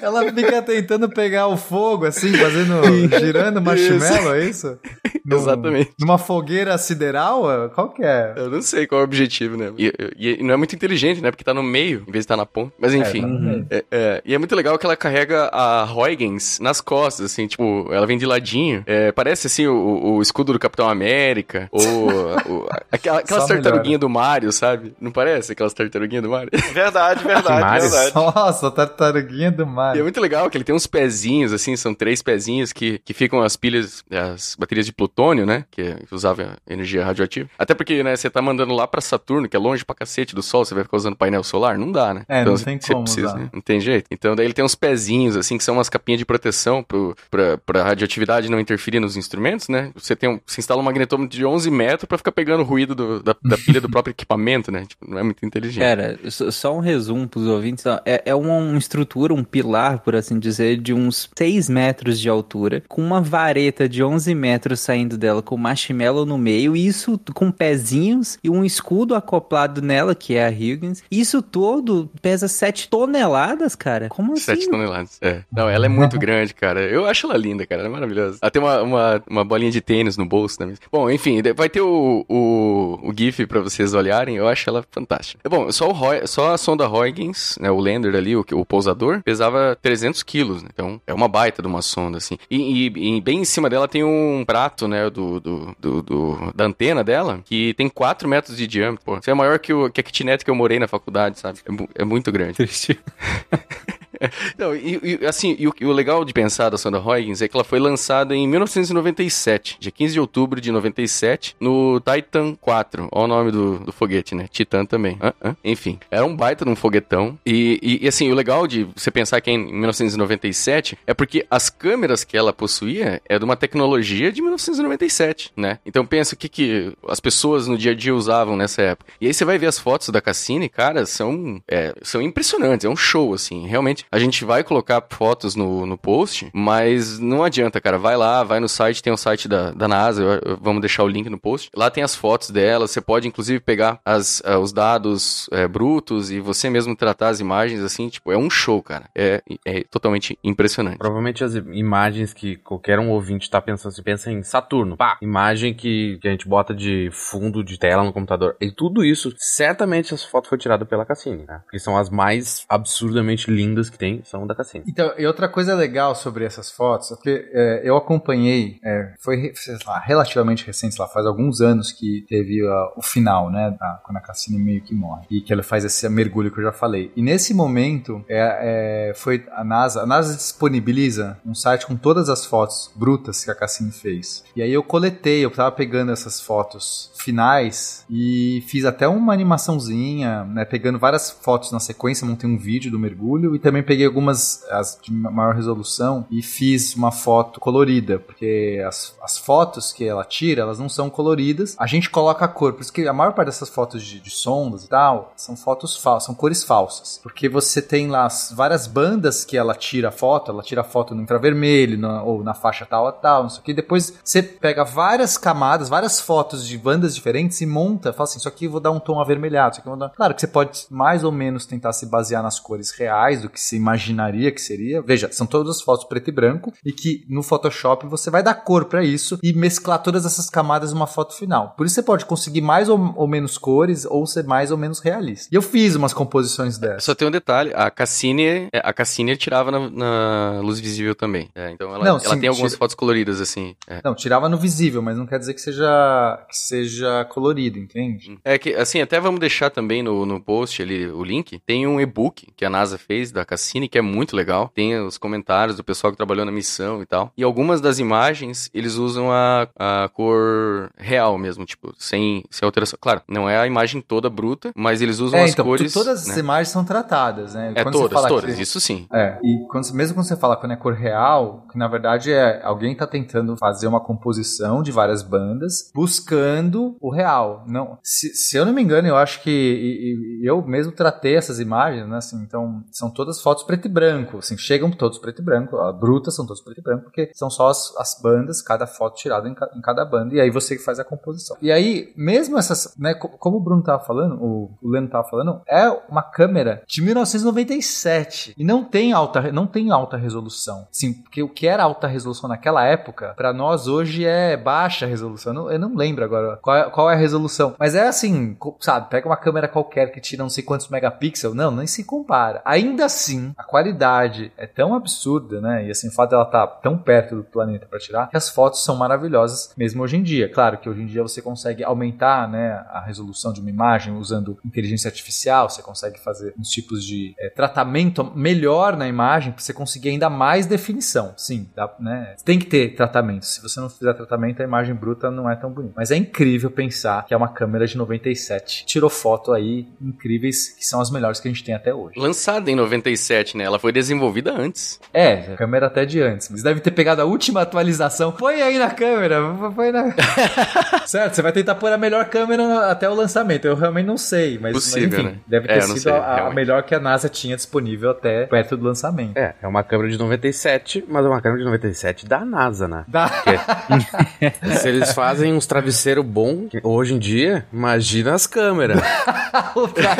Ela fica tentando pegar o fogo, assim, fazendo. girando marshmallow, é isso? Num- Exatamente. Numa fogueira sideral? Qual que é? Eu não sei qual é o objetivo, né? E, e- e não é muito inteligente, né? Porque tá no meio, em vez de estar na ponta. Mas enfim. tá no meio. É, é, e é muito legal que ela carrega a Huygens nas costas, assim, tipo, ela vem de ladinho. É, parece, assim, o, o escudo do Capitão América, ou o- aquela, aquelas Só tartaruguinhas do Mario, sabe? Não parece aquelas tartaruguinhas do Mario? Verdade, verdade, Mario. verdade. Nossa, a tartaruguinha do mar. E é muito legal que ele tem uns pezinhos, assim, são três pezinhos que, que ficam as pilhas, as baterias de plutônio, né? Que, que usava energia radioativa. Até porque, né, você tá mandando lá pra Saturno, que é longe pra cacete do Sol, você vai ficar usando painel solar? Não dá, né? É, não você- tem você como usar. né? Não tem jeito. Então, daí ele tem uns pezinhos, assim, que são umas capinhas de proteção pro, pra, pra radioatividade não interferir nos instrumentos, né? Você tem um, você instala um magnetômetro de 11 metros pra ficar pegando o ruído do- da, da pilha do próprio equipamento, né? Tipo, não é muito inteligente. Cara, só um resumo pros ouvintes. ó. É, é uma, uma estrutura, um pilar, por assim dizer, de uns 6 metros de altura, com uma vareta de 11 metros saindo dela, com marshmallow no meio, e isso com pezinhos e um escudo acoplado nela, que é a Huygens. Isso todo pesa 7 toneladas, cara. Como assim? 7 toneladas. É. Não, ela é muito grande, cara. Eu acho ela linda, cara. Ela é maravilhosa. Ela tem uma, uma, uma bolinha de tênis no bolso também. Bom, enfim, vai ter o, o, o GIF pra vocês olharem. Eu acho ela fantástica. Bom, só, o Roy, só a sonda Huygens, né, o lander ali, o, o pousador, pesava 300 quilos, né? Então, é uma baita de uma sonda, assim. E, e- e bem em cima dela tem um prato, né, do, do, do- do- da antena dela, que tem 4 metros de diâmetro, pô. Isso é maior que, o, que a kitnet que eu morei na faculdade, sabe? É, é muito grande. Não, e, e, assim, e o, e o legal de pensar da sonda Huygens é que ela foi lançada em 1997, dia 15 de outubro de 97, no Titan 4. Olha o nome do, do foguete, né? Titan também. Enfim, era um baita de um foguetão. E, e, e, assim, o legal de você pensar que é em 1997 é porque as câmeras que ela possuía é de uma tecnologia de 1997, né? Então pensa o que, que as pessoas no dia a dia usavam nessa época. E aí você vai ver as fotos da Cassini, cara, são, é, são impressionantes, é um show, assim. Realmente, a gente vai colocar fotos no, no post, mas não adianta, cara. Vai lá, vai no site, tem o site da, da NASA, eu- eu- vamos deixar o link no post. Lá tem as fotos dela, você pode inclusive pegar as, ah, os dados é, brutos e você mesmo tratar as imagens, assim, tipo, é um show, cara. É, é totalmente impressionante. Provavelmente as imagens que qualquer um ouvinte tá pensando, se pensa em Saturno, pá, imagem que, que a gente bota de fundo de tela no computador. E tudo isso, certamente essa foto foi tirada pela Cassini, né? Porque são as mais absurdamente lindas que tem, são da Cassini. Então, e outra coisa legal sobre essas fotos, é porque é, eu acompanhei, é, foi lá, relativamente recente, lá, faz alguns anos que teve o final, né, da- quando a Cassini meio que morre, e que ela faz esse mergulho que eu já falei. E nesse momento, é, é, foi a NASA, a NASA disponibiliza um site com todas as fotos brutas que a Cassini fez. E aí eu coletei, eu tava pegando essas fotos finais e fiz até uma animaçãozinha, né, pegando várias fotos na sequência, montei um vídeo do mergulho e também peguei algumas as de maior resolução e fiz uma foto colorida, porque as, as fotos que ela tira, elas não são coloridas. A gente coloca a cor, por isso que a maior parte dessas fotos de, de sondas e tal, são fotos falsas, são cores falsas. Porque você tem lá as várias bandas que ela tira a foto, ela tira a foto no infravermelho, ou na faixa tal a tal, não sei o que. Depois você pega várias camadas, várias fotos de bandas diferentes e monta, fala assim, isso aqui eu vou dar um tom avermelhado, isso aqui eu vou dar... Claro que você pode mais ou menos tentar se basear nas cores reais do que se imaginaria que seria. Veja, são todas as fotos preto e branco e que no Photoshop você vai dar cor pra isso e mesclar todas essas camadas numa foto final. Por isso você pode conseguir mais ou, ou menos cores ou ser mais ou menos realista. E eu fiz umas composições dessas. Só tem um detalhe, a Cassini, é, a Cassini tirava na, na luz visível também. É, então ela, Não, ela sim, tem algumas tira- fotos coloridas, assim. É. Não, tirava no visível, mas não quer dizer que seja que seja colorido, entende? É que, assim, até vamos deixar também no, no post ali o link. Tem um e-book que a NASA fez da Cassini, que é muito legal. Tem os comentários do pessoal que trabalhou na missão e tal. E algumas das imagens, eles usam a, a cor real mesmo, tipo, sem, sem alteração. Claro, não é a imagem toda bruta, mas eles usam É, as então, cores. todas né? as imagens são tratadas, né? É Quando você todas, fala que todas, você- isso sim. É, e quando, mesmo quando você fala quando é cor real, que na verdade é alguém tá tentando fazer uma composição de várias bandas buscando o real. Não, se, se eu não me engano, eu acho que e- e- eu mesmo tratei essas imagens, né? Assim, então são todas fotos preto e branco, assim, chegam todos preto e branco, a brutas são todos preto e branco, porque são só as, as bandas, cada foto tirada em, ca, em, cada banda, e aí você faz a composição. E aí, mesmo essas, né, como o Bruno tava falando, o, o Leno tava falando, é uma câmera de 1997 e não tem alta, não tem alta resolução. Sim, porque o que era alta resolução naquela época, para nós hoje é baixa resolução. Eu não, eu não lembro agora qual é, qual é, a resolução, mas é assim, sabe, pega uma câmera qualquer que tira não sei quantos megapixels, não, nem se compara. Ainda assim, a qualidade é tão absurda, né? E assim, o fato dela estar tá tão perto do planeta para tirar, que as fotos são maravilhosas mesmo hoje em dia. Claro que hoje em dia você consegue aumentar, né, a resolução de uma imagem usando inteligência artificial, você consegue fazer uns tipos de é, tratamento melhor na imagem para você conseguir ainda mais definição. Sim, dá, né? Tem que ter tratamento. Se você não fizer tratamento, a imagem bruta não é tão bonita. Mas é incrível pensar que é uma câmera de 97. Tirou foto aí incríveis que são as melhores que a gente tem até hoje. Lançada em 97, né? Ela foi desenvolvida antes. É, a câmera até de antes. Mas deve ter pegado a última atualização. Põe aí na câmera. Põe na... certo, você vai tentar pôr a melhor câmera até o lançamento. Eu realmente não sei, mas, Possível, mas enfim, né? deve ter É, sido sei, a, a melhor que a NASA tinha disponível até perto do lançamento. É, é uma câmera de 97, mas é uma câmera de 97 da NASA, né? Da... Porque se eles fazem uns travesseiros bons hoje em dia, imagina as câmeras.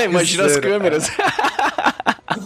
Imagina as câmeras.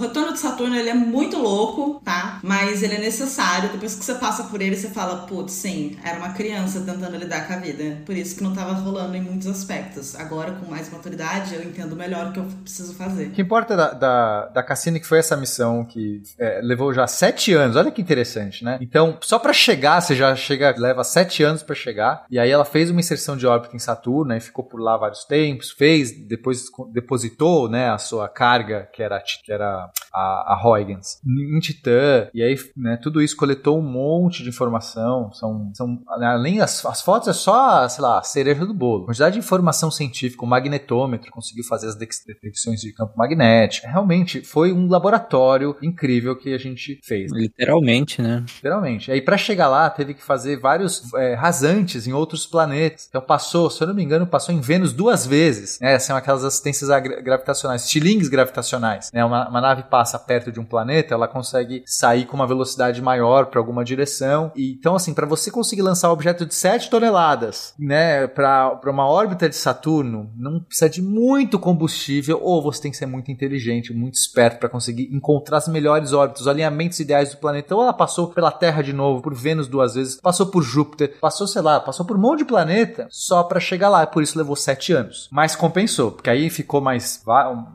Retorno de Saturno ele é muito louco, tá? Mas ele é necessário. Depois que você passa por ele, você fala, putz, sim, era uma criança tentando lidar com a vida. Por isso que não tava rolando em muitos aspectos. Agora, com mais maturidade, eu entendo melhor o que eu preciso fazer. O que importa da, da, da Cassini que foi essa missão que é, levou já sete anos. Olha que interessante, né? Então, só pra chegar, você já chega, leva sete anos pra chegar. E aí ela fez uma inserção de órbita em Saturno, né? E ficou por lá vários tempos. Fez, depois depositou, né? A sua carga, que era, que era a, a Huygens, em Titã. E aí, né? Tudo isso coletou um monte de informação. São, são além das as fotos, é só, sei lá, a cereja do bolo. A quantidade de informação científica, o magnetômetro conseguiu fazer as detecções de campo magnético. Realmente foi um laboratório incrível que a gente fez. Literalmente, né? Literalmente. Aí pra chegar lá teve que fazer vários é, rasantes em outros planetas. Então passou, se eu não me engano, passou em Vênus duas vezes. Né? São aquelas assistências gravitacionais, estilingues gravitacionais. Né? Uma, uma nave passa perto de um planeta, ela consegue sair com uma velocidade maior para alguma direção. E, então, assim, para você conseguir lançar um objeto de 7 toneladas, né, para uma órbita de Saturno, não precisa de muito combustível ou você tem que ser muito inteligente, muito esperto para conseguir encontrar as melhores órbitas, os alinhamentos ideais do planeta. Ou ela passou pela Terra de novo, por Vênus duas vezes, passou por Júpiter, passou, sei lá, passou por um monte de planeta só para chegar lá. Por isso levou sete anos. Mas compensou, porque aí ficou mais,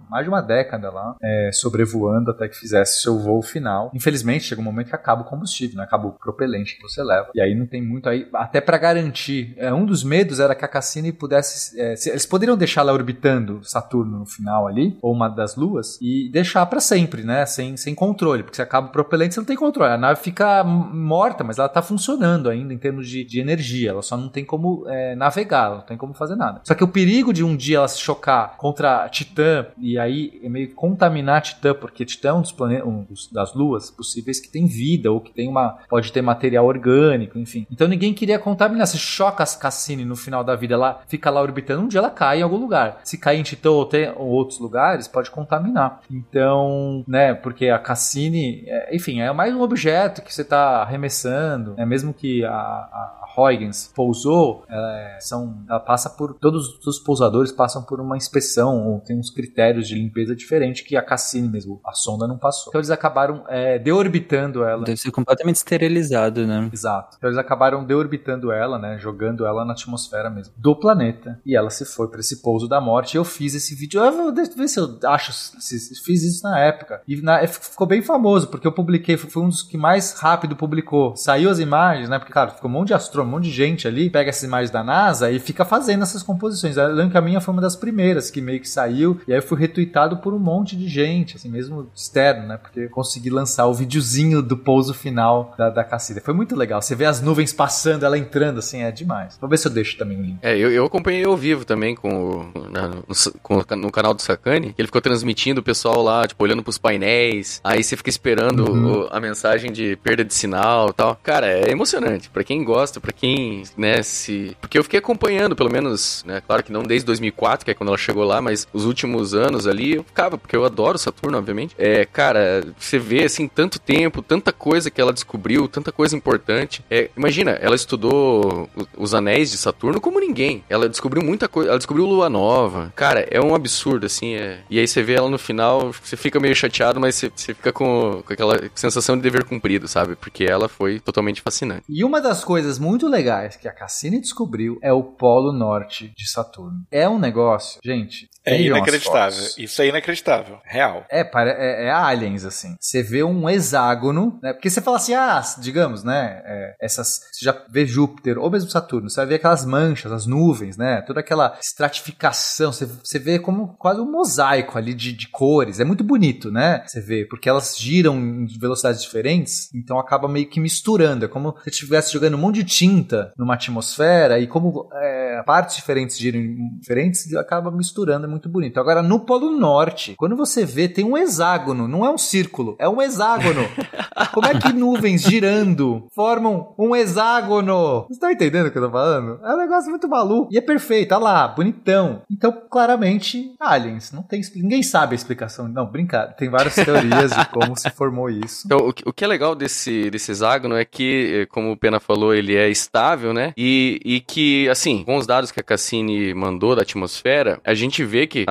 mais de uma década lá, é, sobrevoando até que fizesse seu voo final. Infelizmente, chega um momento que acaba o combustível, né? acaba o propelente que você leva. E aí não tem muito aí, até para garantir. É, um dos medos era que a Cassini pudesse. é, eles poderiam deixar ela orbitando Saturno no final ali, ou uma das luas, e deixar para sempre, né? Sem, sem controle, porque se acaba o propelente, você não tem controle. A nave fica morta, mas ela tá funcionando ainda em termos de, de energia. Ela só não tem como é, navegar, ela não tem como fazer nada. Só que o perigo de um dia ela se chocar contra Titã e aí é meio contaminar Titã, porque Titã é um dos planetas, um das luas possíveis que tem vida ou que tem uma pode ter material orgânico, enfim. Então ninguém queria contaminar. Se choca as Cassini no final da vida, ela fica lá orbitando, um dia ela cai em algum lugar. Se cair em Titã ou, tem, ou outros lugares, pode contaminar. Então, né, porque a Cassini, é, enfim, é mais um objeto que você está arremessando, é mesmo que a, a Huygens pousou, é, são, ela passa por todos os pousadores passam por uma inspeção ou tem uns critérios de limpeza diferentes que a Cassini mesmo, a sonda não passou. Então eles acabaram é, deorbitando ela. Deve ser completamente esterilizado, né? Exato. Então eles acabaram deorbitando ela, né, jogando ela na atmosfera mesmo do planeta e ela se foi para esse pouso da morte. Eu fiz esse vídeo, eu vou ver se eu acho, se, fiz isso na época e na, ficou bem famoso porque eu publiquei, foi um dos que mais rápido publicou. Saiu as imagens, né? Porque cara, ficou um monte de astrônomo, um monte de gente ali, pega essas imagens da NASA e fica fazendo essas composições. Eu lembro que a minha foi uma das primeiras que meio que saiu e aí eu fui retweetado por um monte de gente, assim mesmo externo, né? Porque eu consegui lançar o videozinho do pouso final da, da Cassida. Foi muito legal. Você vê as nuvens passando, ela entrando, assim, é demais. Vou ver se eu deixo também o link. É, eu, eu acompanhei ao vivo também com o, na- no, com no canal do Sakane. Ele ficou transmitindo o pessoal lá, tipo, olhando pros painéis. Aí você fica esperando Uhum. o- a mensagem de perda de sinal e tal. Cara, é emocionante. Pra quem gosta, pra quem, né, se... Porque eu fiquei acompanhando, pelo menos, né, claro que não desde 2004, que é quando ela chegou lá, mas os últimos anos ali eu ficava, porque eu adoro Saturno, obviamente. É, cara, você vê, assim, tanto tempo, tanta coisa que ela descobriu, tanta coisa importante. É, imagina, ela estudou os anéis de Saturno como ninguém. Ela descobriu muita coisa, ela descobriu Lua Nova. Cara, é um absurdo, assim, é... E aí você vê ela no final, você fica meio chateado, mas você, você fica com, com aquela sensação de dever cumprido, sabe? Porque ela foi totalmente fascinante. E uma das coisas muito legais que a Cassini descobriu é o Polo Norte de Saturno. É um negócio, gente. É inacreditável. Isso é inacreditável. Real. É, pare- é, é aliens, assim. Você vê um hexágono, né? Porque você fala assim, ah, digamos, né? é, essas. Você já vê Júpiter, ou mesmo Saturno, você vai ver aquelas manchas, as nuvens, né? Toda aquela estratificação. Você, você vê como quase um mosaico ali de, de cores. É muito bonito, né? Você vê, porque elas giram em velocidades diferentes, então acaba meio que misturando. É como se estivesse jogando um monte de tinta numa atmosfera e como é, partes diferentes giram diferentes, acaba misturando, é muito bonito. Agora, no Polo Norte, quando você vê, tem um hexágono, não é um círculo, é um hexágono. como é que nuvens girando formam um hexágono? Você tá entendendo o que eu tô falando? É um negócio muito maluco. E é perfeito, olha lá, bonitão. Então, claramente, aliens. Não tem, ninguém sabe a explicação. Não, brincadeira. Tem várias teorias de como se formou isso. Então, o que, o que é legal desse, desse hexágono é que, eh, como o Pena falou, ele é estável, né? E, e que, assim, com os dados que a Cassini mandou da atmosfera, a gente vê que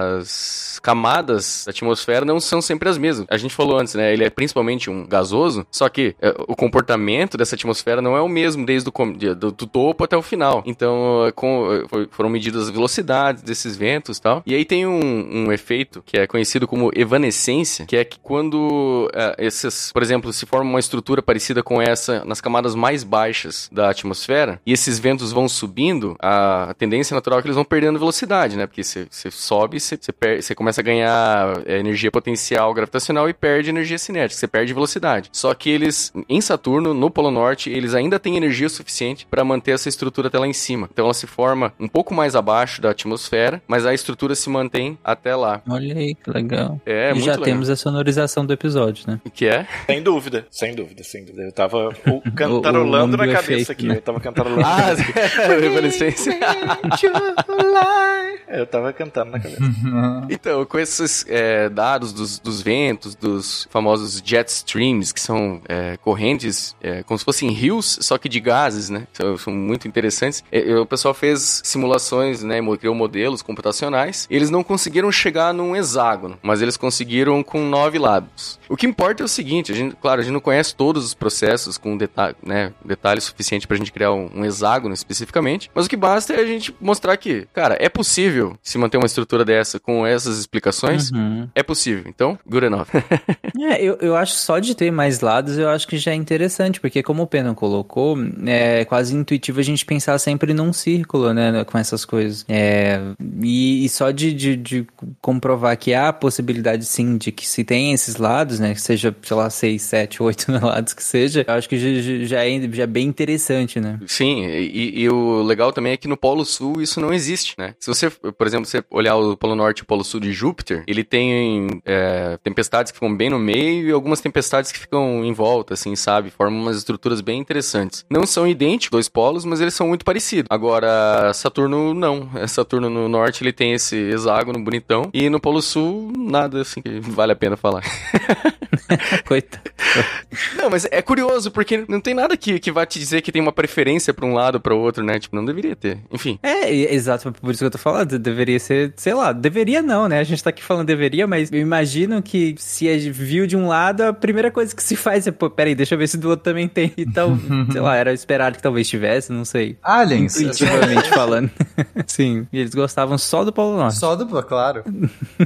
as camadas da atmosfera não são sempre as mesmas. A gente falou antes, né? Ele é principalmente um gasoso, só que eh, o comportamento dessa atmosfera não é o mesmo desde o do, do topo até o final. Então, eh, com- foi- foram medidas as velocidades desses ventos e tal. E aí tem um, um efeito que é conhecido como evanescência, que é que quando eh, esses, por exemplo, se forma uma estrutura parecida com essa nas camadas mais baixas da atmosfera e esses ventos vão subindo, a, tendência natural é que eles vão perdendo velocidade, né? Porque você você sobe, você começa a ganhar eh, energia potencial gravitacional e perde energia cinética, você perde velocidade. Só que eles, em Saturno, no Polo Norte, eles ainda têm energia suficiente para manter essa estrutura até lá em cima. Então ela se forma um pouco mais abaixo da atmosfera, mas a estrutura se mantém até lá. Olha aí, que legal. É, e muito já legal. temos a sonorização do episódio, né? Que é? Sem dúvida, sem dúvida, sem dúvida. Eu tava o- cantarolando nome na do cabeça efeito, aqui. né? Eu tava cantarolando. Ah, evanescência. eu tava cantando na cabeça. Então, com esses é, dados dos, dos ventos, dos famosos jet streams, que são é, correntes é, como se fossem rios, só que de gases, né? São, são muito interessantes. É, o pessoal fez simulações, né? Criou modelos computacionais. Eles não conseguiram chegar num hexágono, mas eles conseguiram com nove lados. O que importa é o seguinte, a gente, claro, a gente não conhece todos os processos com detalhe, né, detalhe suficiente pra gente criar um, um hexágono especificamente, mas o que basta é a gente mostrar que, cara, é possível se manter uma estrutura dessa com essas explicações? Uhum. É possível. Então, good enough. É, eu, eu acho só de ter mais lados, eu acho que já é interessante, porque como o Pena colocou, é quase intuitivo a gente pensar sempre num círculo, né, com essas coisas. É, e, e só de, de, de comprovar que há a possibilidade, sim, de que se tem esses lados, né, que seja, sei lá, seis, sete, oito lados que seja, eu acho que já, já- é, já é bem interessante, né. Sim, e, e o legal também é que no Polo Sul isso não existe, né? Se você, por exemplo, você olhar o Polo Norte e o Polo Sul de Júpiter, ele tem é, tempestades que ficam bem no meio e algumas tempestades que ficam em volta, assim, sabe? Formam umas estruturas bem interessantes. Não são idênticos, dois polos, mas eles são muito parecidos. Agora, Saturno não. Saturno no Norte ele tem esse hexágono bonitão e no Polo Sul nada assim que vale a pena falar. Coitado. Não, mas é curioso, porque não tem nada que, que vá te dizer que tem uma preferência pra um lado ou pra outro, né? Tipo, não deveria ter. Enfim. É, exato, por isso que eu tô falando, deveria ser, sei lá, deveria não, né? A gente tá aqui falando deveria, mas eu imagino que se a gente viu de um lado, a primeira coisa que se faz é, pô, peraí, deixa eu ver se do outro também tem. Então, sei lá, era esperado que talvez tivesse, não sei. Aliens. Intuitivamente falando. Sim, e eles gostavam só do Polo Norte. Só do, claro.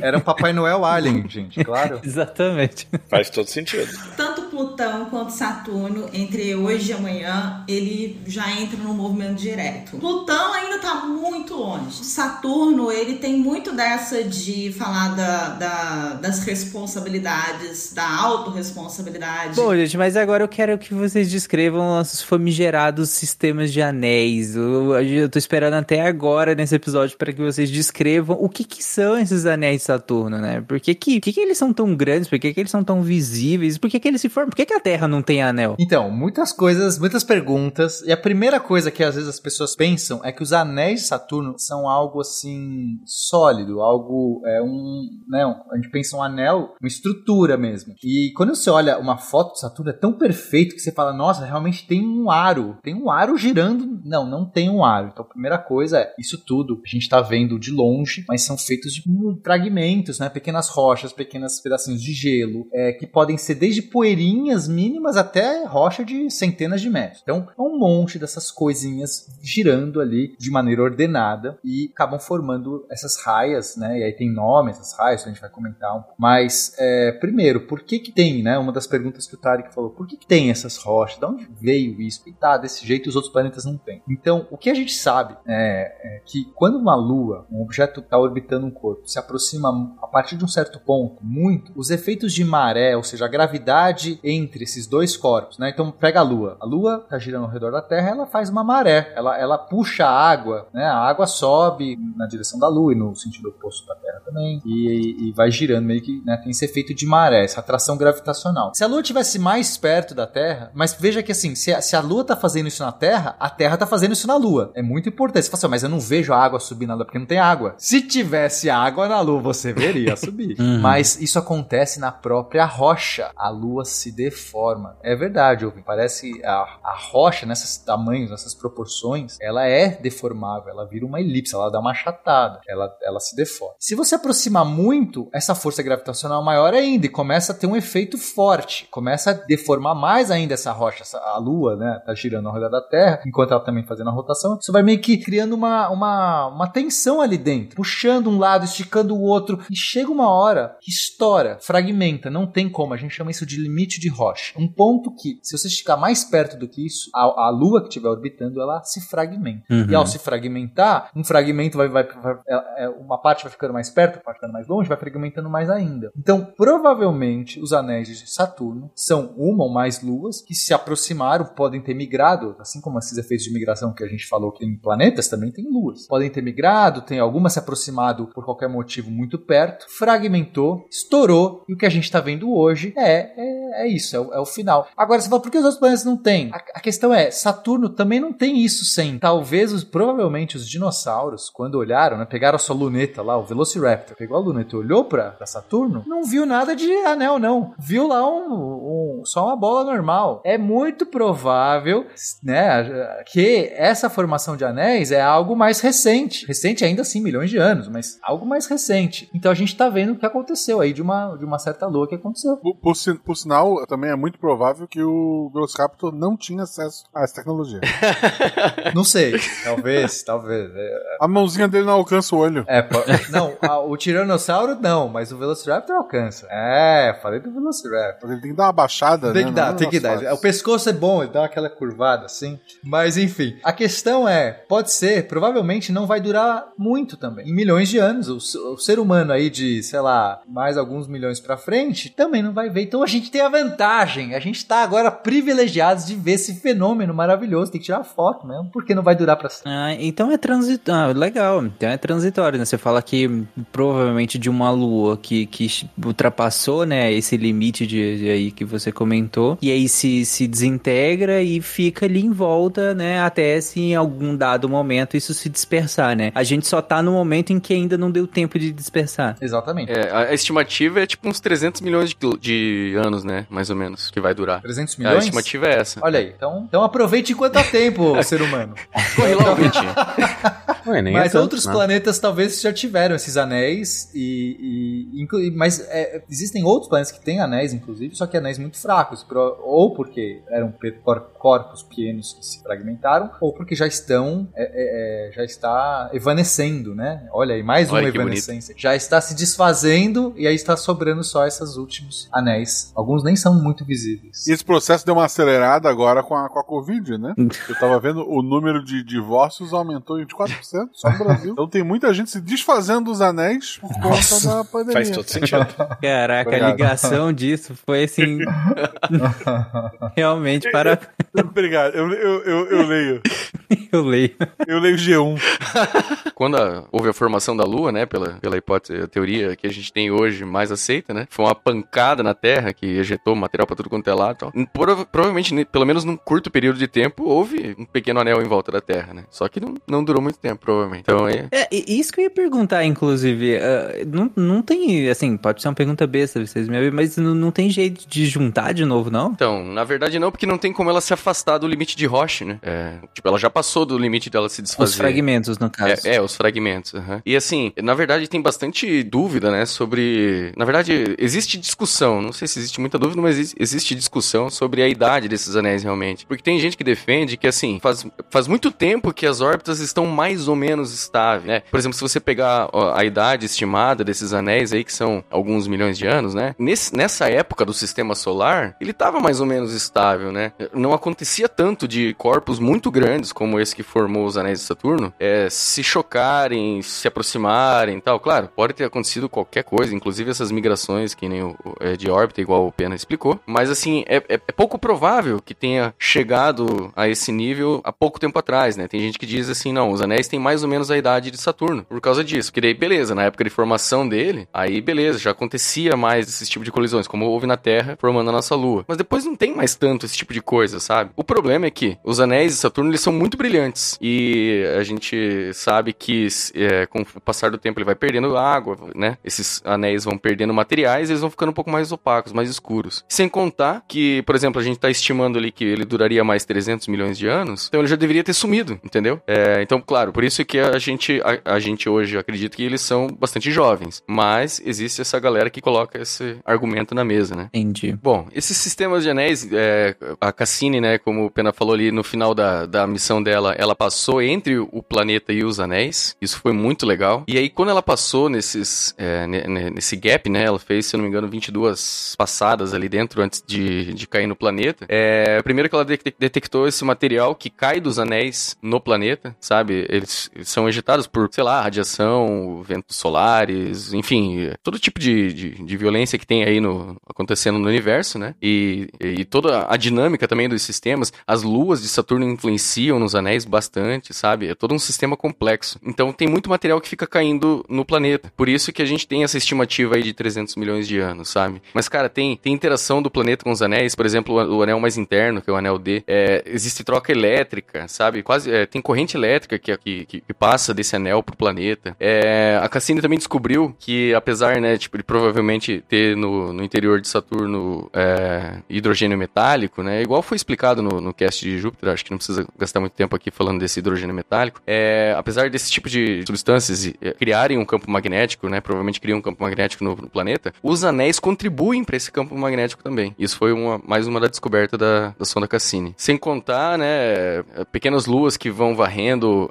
Era um Papai Noel Alien, gente, claro. Exatamente. Faz todo sentido. Tanto Plutão quanto Saturno, entre hoje e amanhã, ele já entra no movimento direto. Plutão ainda tá muito longe. Saturno, ele tem muito dessa de falar da, da- das responsabilidades, da autorresponsabilidade. Bom, gente, mas agora eu quero que vocês descrevam nossos famigerados sistemas de anéis. Eu, eu tô esperando até agora nesse episódio para que vocês descrevam o que que são esses anéis de Saturno, né? Por que que, por que, que eles são tão grandes? Por que que eles são tão visíveis? Por que que eles se formam? Por que que a Terra não tem anel? Então, muitas coisas, muitas perguntas. E a primeira coisa que às vezes as pessoas pensam é que os anéis de Saturno são algo assim sólido, algo é um, né, a gente pensa um anel, uma estrutura mesmo. E quando você olha uma foto de Saturno é tão perfeito que você fala, nossa, realmente tem um aro, tem um aro girando. Não, não tem um aro. Então, a primeira coisa é isso tudo a gente tá vendo de longe, mas são feitos de fragmentos, né, pequenas rochas, pequenos pedacinhos de gelo, é, que podem ser desde poeirinhas mínimas até rocha de centenas de metros. Então, é um monte dessas coisinhas girando ali de maneira ordenada e acabam formando essas raias, né? E aí tem nome essas raias, a gente vai comentar um pouco. Mas, é, primeiro, por que que tem, né? Uma das perguntas que o Tarek falou, por que que tem essas rochas? De onde veio isso? E tá, desse jeito os outros planetas não têm. Então, o que a gente sabe é, é que quando uma lua, um objeto está orbitando um corpo, se aproxima a partir de um certo ponto, muito, os efeitos de maré, ou seja, a gravidade entre esses dois corpos, né? Então, pega a lua. A lua está girando ao redor da Terra, ela faz uma maré, ela, ela puxa a água, né? A água sobe na direção da lua e no sentido oposto da Terra também, e, e vai girando meio que, né? Tem esse efeito de maré, essa atração gravitacional. Se a lua estivesse mais perto da Terra, mas veja que assim, se a, se a lua está fazendo isso na Terra, a Terra está fazendo isso na lua. É muito importante. Você fala assim, "Ah, mas eu não vejo a água subir na lua porque não tem água. Se tivesse água na lua, você veria subir. Uhum. Mas isso acontece na própria rocha. A lua se deforma. É verdade, ouvinte. Parece a, a rocha, nesses tamanhos, nessas proporções, ela é deformável. Ela vira uma elipse, ela dá uma achatada. Ela, ela se deforma. Se você aproximar muito, essa força gravitacional é maior ainda e começa a ter um efeito forte. Começa a deformar mais ainda essa rocha. Essa- a lua, né, tá girando ao redor da Terra, enquanto ela também fazendo a rotação. Isso vai meio que criando uma, uma, uma tensão ali dentro, puxando um lado, esticando o outro. E chega uma hora que estoura, fragmenta. Não tem como. A gente chama isso de limite de rocha. Um ponto que, se você esticar mais perto do que isso, a, a lua que estiver orbitando, ela se fragmenta. Uhum. E ao se fragmentar, um fragmento vai, vai, vai- é- é- uma parte vai ficando mais perto, uma parte ficando mais longe, vai fragmentando mais ainda. Então, provavelmente, os anéis de Saturno são uma ou mais luas que se aproximaram, podem ter migrado, assim como esses efeitos de migração que a gente falou que tem planetas, também tem luas. Podem ter migrado, tem alguma se aproximado por qualquer motivo muito perto, fragmentou, estourou, e o que a gente está vendo hoje é, é, é isso, é o, é o final. Agora, você fala, por que os outros planetas não têm? A, a questão é, Saturno também não tem isso sem. Talvez, os, provavelmente, os dinossauros, quando olharam, né, pegaram a sua luneta lá, o Velociraptor, pegou a luneta e olhou para Saturno, não viu nada de anel, não. Viu lá um, um- só uma bola normal. É muito provável, né, que essa formação de anéis é algo mais recente. Recente ainda assim, milhões de anos, mas algo mais recente. Então a gente tá vendo o que aconteceu aí de uma, de uma certa lua que aconteceu. Por, por por sinal, também é muito provável que o Velociraptor não tinha acesso a essa tecnologia. Não sei. Talvez, talvez. É, A mãozinha dele não alcança o olho. É, não, a- o Tiranossauro não, mas o Velociraptor alcança. É, falei do Velociraptor. Ele tem que dar uma baixada, Tem né? que dar, Não, tem que dar. faz. O pescoço é bom, ele dá aquela curvada assim. Mas enfim, a questão é, pode ser, provavelmente não vai durar muito também. Em milhões de anos, o, o ser humano aí de, sei lá, mais alguns milhões pra frente, também não vai ver. Então a gente tem a vantagem, a gente tá agora privilegiados de ver esse fenômeno maravilhoso. Tem que tirar foto mesmo, porque não vai durar pra sempre. Ah, então é transitório. Ah, legal. Então é transitório, né? Você fala que provavelmente de uma lua que, que ultrapassou, né, esse limite de, de aí que você comentou, e aí se, se desintegra e fica ali em volta, né, até se em algum dado momento isso se dispersar, né? A gente só tá no momento em que ainda não deu tempo de dispersar. Exatamente. É, a a estimativa é tipo uns 300 milhões de, de anos, né? Mais ou menos, que vai durar. 300 A milhões? estimativa é essa. Olha aí, então, então aproveite enquanto há tempo, ser humano. Corre lá, ouvinte. Ué, mas outros planetas talvez já tiveram esses anéis e, e mas é, existem outros planetas que têm anéis, inclusive, só que anéis muito fracos, ou porque eram corpos pequenos que se fragmentaram, ou porque já estão é, é, é já está evanescendo, né? Olha aí, mais uma evanescência. Bonito. Já está se desfazendo e aí está sobrando só esses últimos anéis. Alguns nem são muito visíveis. E esse processo deu uma acelerada agora com a, com a Covid, né? Eu estava vendo o número de divórcios aumentou em 24% só no Brasil. então tem muita gente se desfazendo dos anéis por conta Nossa, da pandemia. Faz todo sentido. Caraca, Obrigado. a ligação disso foi assim. Realmente, para. Obrigado, eu, eu, eu, eu leio. eu leio. Eu leio G1. Quando a, houve a formação da Lua, né, pela, pela hipótese, a teoria que a gente tem hoje mais aceita, né, foi uma pancada na Terra que ejetou material para tudo quanto é lado. Então, prova provavelmente, pelo menos num curto período de tempo, houve um pequeno anel em volta da Terra, né. Só que não, não durou muito tempo provavelmente. Então, é... É, e- isso que eu ia perguntar, inclusive. ah, não, não tem, assim, pode ser uma pergunta besta, vocês me mas não, não tem jeito de juntar de novo, não? Então, na verdade não, porque não tem como ela se afastar do limite de Roche, né? É, tipo, ela já passou do limite dela se desfazer. Os fragmentos, no caso. É, é, os fragmentos. aham. E assim, na verdade tem bastante dúvida, né, sobre... Na verdade, existe discussão, não sei se existe muita dúvida, mas exi- existe discussão sobre a idade desses anéis realmente. Porque tem gente que defende que, assim, faz, faz muito tempo que as órbitas estão mais ou menos estáveis, né? Por exemplo, se você pegar a idade estimada desses anéis aí, que são alguns milhões de anos, né? Nesse, nessa época do sistema solar, ele estava mais ou menos estável, né? Não acontecia tanto de corpos muito grandes, como esse que formou os anéis de Saturno, é, se chocarem, se aproximarem e tal. Claro, pode ter acontecido qualquer coisa, inclusive essas migrações que nem o- é, de órbita, igual o Pena explicou. Mas assim, é, é- é pouco provável que tenha chegado a esse nível há pouco tempo atrás, né? Tem gente que diz assim, não, os anéis têm mais ou menos a idade de Saturno, por causa disso. Porque daí, beleza, na época de formação dele, aí beleza, já acontecia mais esse tipo de colisões, como houve na Terra, formando a nossa Lua. Mas depois não tem mais tanto esse tipo de coisa, sabe? O problema é que os anéis de Saturno, eles são muito brilhantes. E a gente sabe que é, com o passar do tempo ele vai perdendo água, né? Esses anéis vão perdendo materiais e eles vão ficando um pouco mais opacos, mais escuros. Sem contar que, por exemplo, a gente tá estimando ali que ele duraria mais 300 milhões de anos, então ele já deveria ter sumido, entendeu? É, então, claro, por isso que a gente, a, a gente hoje acredita que eles são bastante jovens. Mas existe essa galera que coloca esse argumento na mesa, né? Entendi. Bom, esses sistemas de anéis, é, a Cassini, né, como o Pena falou ali no final da, da missão dela, ela passou entre o planeta e os anéis. Isso foi muito legal. E aí, quando ela passou nesses, é, ne- ne- nesse gap, né, ela fez, se eu não me engano, 22 passadas ali dentro antes de, de cair no planeta. É, primeiro que ela de- detectou esse material que cai dos anéis no planeta, sabe? Eles, são ejetados por, sei lá, radiação, ventos solares, enfim, todo tipo de, de, de violência que tem aí no, acontecendo no universo, né? E, e toda a dinâmica também dos sistemas, as luas de Saturno influenciam nos anéis bastante, sabe? É todo um sistema complexo. Então tem muito material que fica caindo no planeta. Por isso que a gente tem essa estimativa aí de 300 milhões de anos, sabe? Mas, cara, tem, tem interação do planeta com os anéis, por exemplo, o, o anel mais interno, que é o anel D, é, existe troca elétrica, sabe? Quase é, tem corrente elétrica que, que, que- que passa desse anel pro planeta. É, a Cassini também descobriu que, apesar, né, tipo, de provavelmente ter no, no interior de Saturno é, hidrogênio metálico, né? Igual foi explicado no, no cast de Júpiter, acho que não precisa gastar muito tempo aqui falando desse hidrogênio metálico. É, apesar desse tipo de substâncias é, criarem um campo magnético, né? Provavelmente criam um campo magnético no, no planeta, os anéis contribuem para esse campo magnético também. Isso foi uma, mais uma da descoberta da, da sonda Cassini. Sem contar, né, pequenas luas que vão varrendo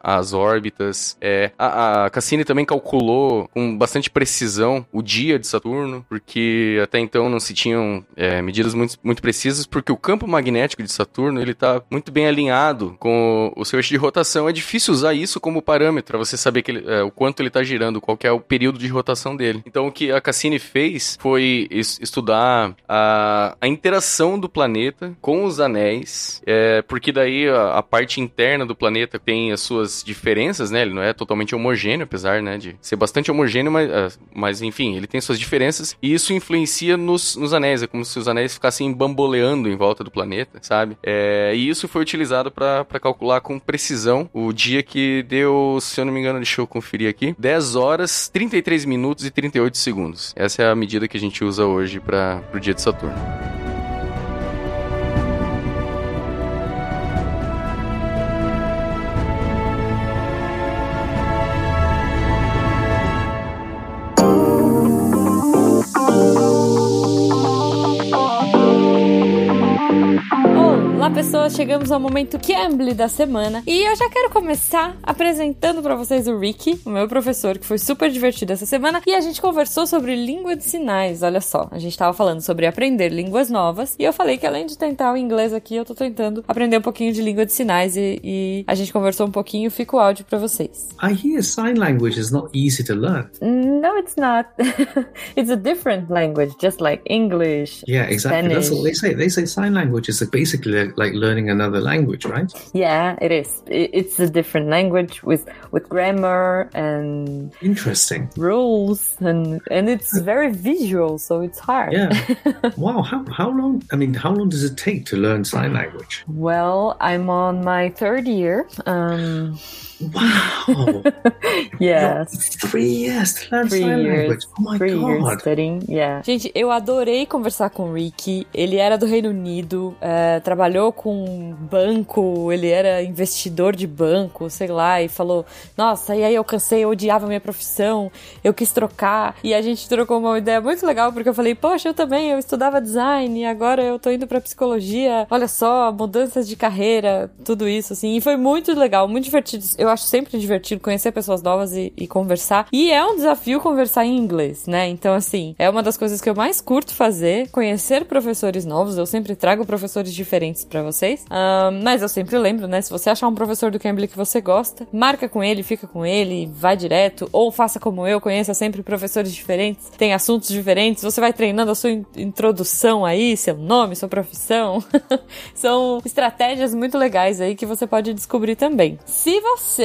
as órbitas. É, a, a Cassini também calculou com bastante precisão o dia de Saturno, porque até então não se tinham é, medidas muito, muito precisas, porque o campo magnético de Saturno ele está muito bem alinhado com o seu eixo de rotação. É difícil usar isso como parâmetro para você saber ele- é, o quanto ele está girando, qual é o período de rotação dele. Então o que a Cassini fez foi es- estudar a, a interação do planeta com os anéis, é, porque daí a, a parte interna do planeta tem as suas diferenças, né? Ele não é totalmente homogêneo, apesar né, de ser bastante homogêneo, mas, ah, mas enfim, ele tem suas diferenças e isso influencia nos, nos anéis. É como se os anéis ficassem bamboleando em volta do planeta, sabe? É, e isso foi utilizado para calcular com precisão o dia que deu, se eu não me engano, deixa eu conferir aqui, 10 horas, 33 minutos e 38 segundos. Essa é a medida que a gente usa hoje para o dia de Saturno. Pessoas, chegamos ao momento Cambly da semana e eu já quero começar apresentando para vocês o Ricky, o meu professor, que foi super divertido essa semana e a gente conversou sobre língua de sinais. Olha só, a gente tava falando sobre aprender línguas novas e eu falei que além de tentar o inglês aqui, eu tô tentando aprender um pouquinho de língua de sinais e, e a gente conversou um pouquinho, fica o áudio para vocês. I hear sign language is not easy to learn. No, it's not. it's a different language, just like English. Yeah, exactly. That's what they say. They say sign language is basically like learning another language, right? Yeah, it is. It's a different language with with grammar and Interesting. rules and and it's very visual, so it's hard. Yeah. wow. How how long? I mean, how long does it take to learn sign language? Well, I'm on my third year. Um, Wow. yes. Three years to learn Three sign years, language. Oh my three years god. studying, yeah. Gente, eu adorei conversar com o Ricky. Ele era do Reino Unido, é, trabalhou com banco, ele era investidor de banco, sei lá, e falou: Nossa, e aí eu cansei, eu odiava minha profissão, eu quis trocar. E a gente trocou uma ideia muito legal, porque eu falei: Poxa, eu também, eu estudava design, e agora eu tô indo pra psicologia. Olha só, mudanças de carreira, tudo isso, assim. E foi muito legal, muito divertido. Eu acho sempre divertido conhecer pessoas novas e, e conversar. E é um desafio conversar em inglês, né? Então, assim, é uma das coisas que eu mais curto fazer, conhecer professores novos. Eu sempre trago professores diferentes pra vocês. Ahn, mas eu sempre lembro, né? Se você achar um professor do Cambly que você gosta, marca com ele, fica com ele, vai direto. Ou faça como eu, conheça sempre professores diferentes, tem assuntos diferentes. Você vai treinando a sua in- introdução aí, seu nome, sua profissão. São estratégias muito legais aí que você pode descobrir também. Se você,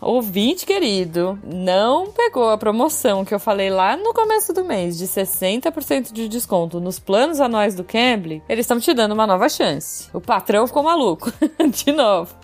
ouvinte querido, não pegou a promoção que eu falei lá no começo do mês de 60% de desconto nos planos anuais do Cambly, eles estão te dando uma nova chance. O patrão ficou maluco. de novo.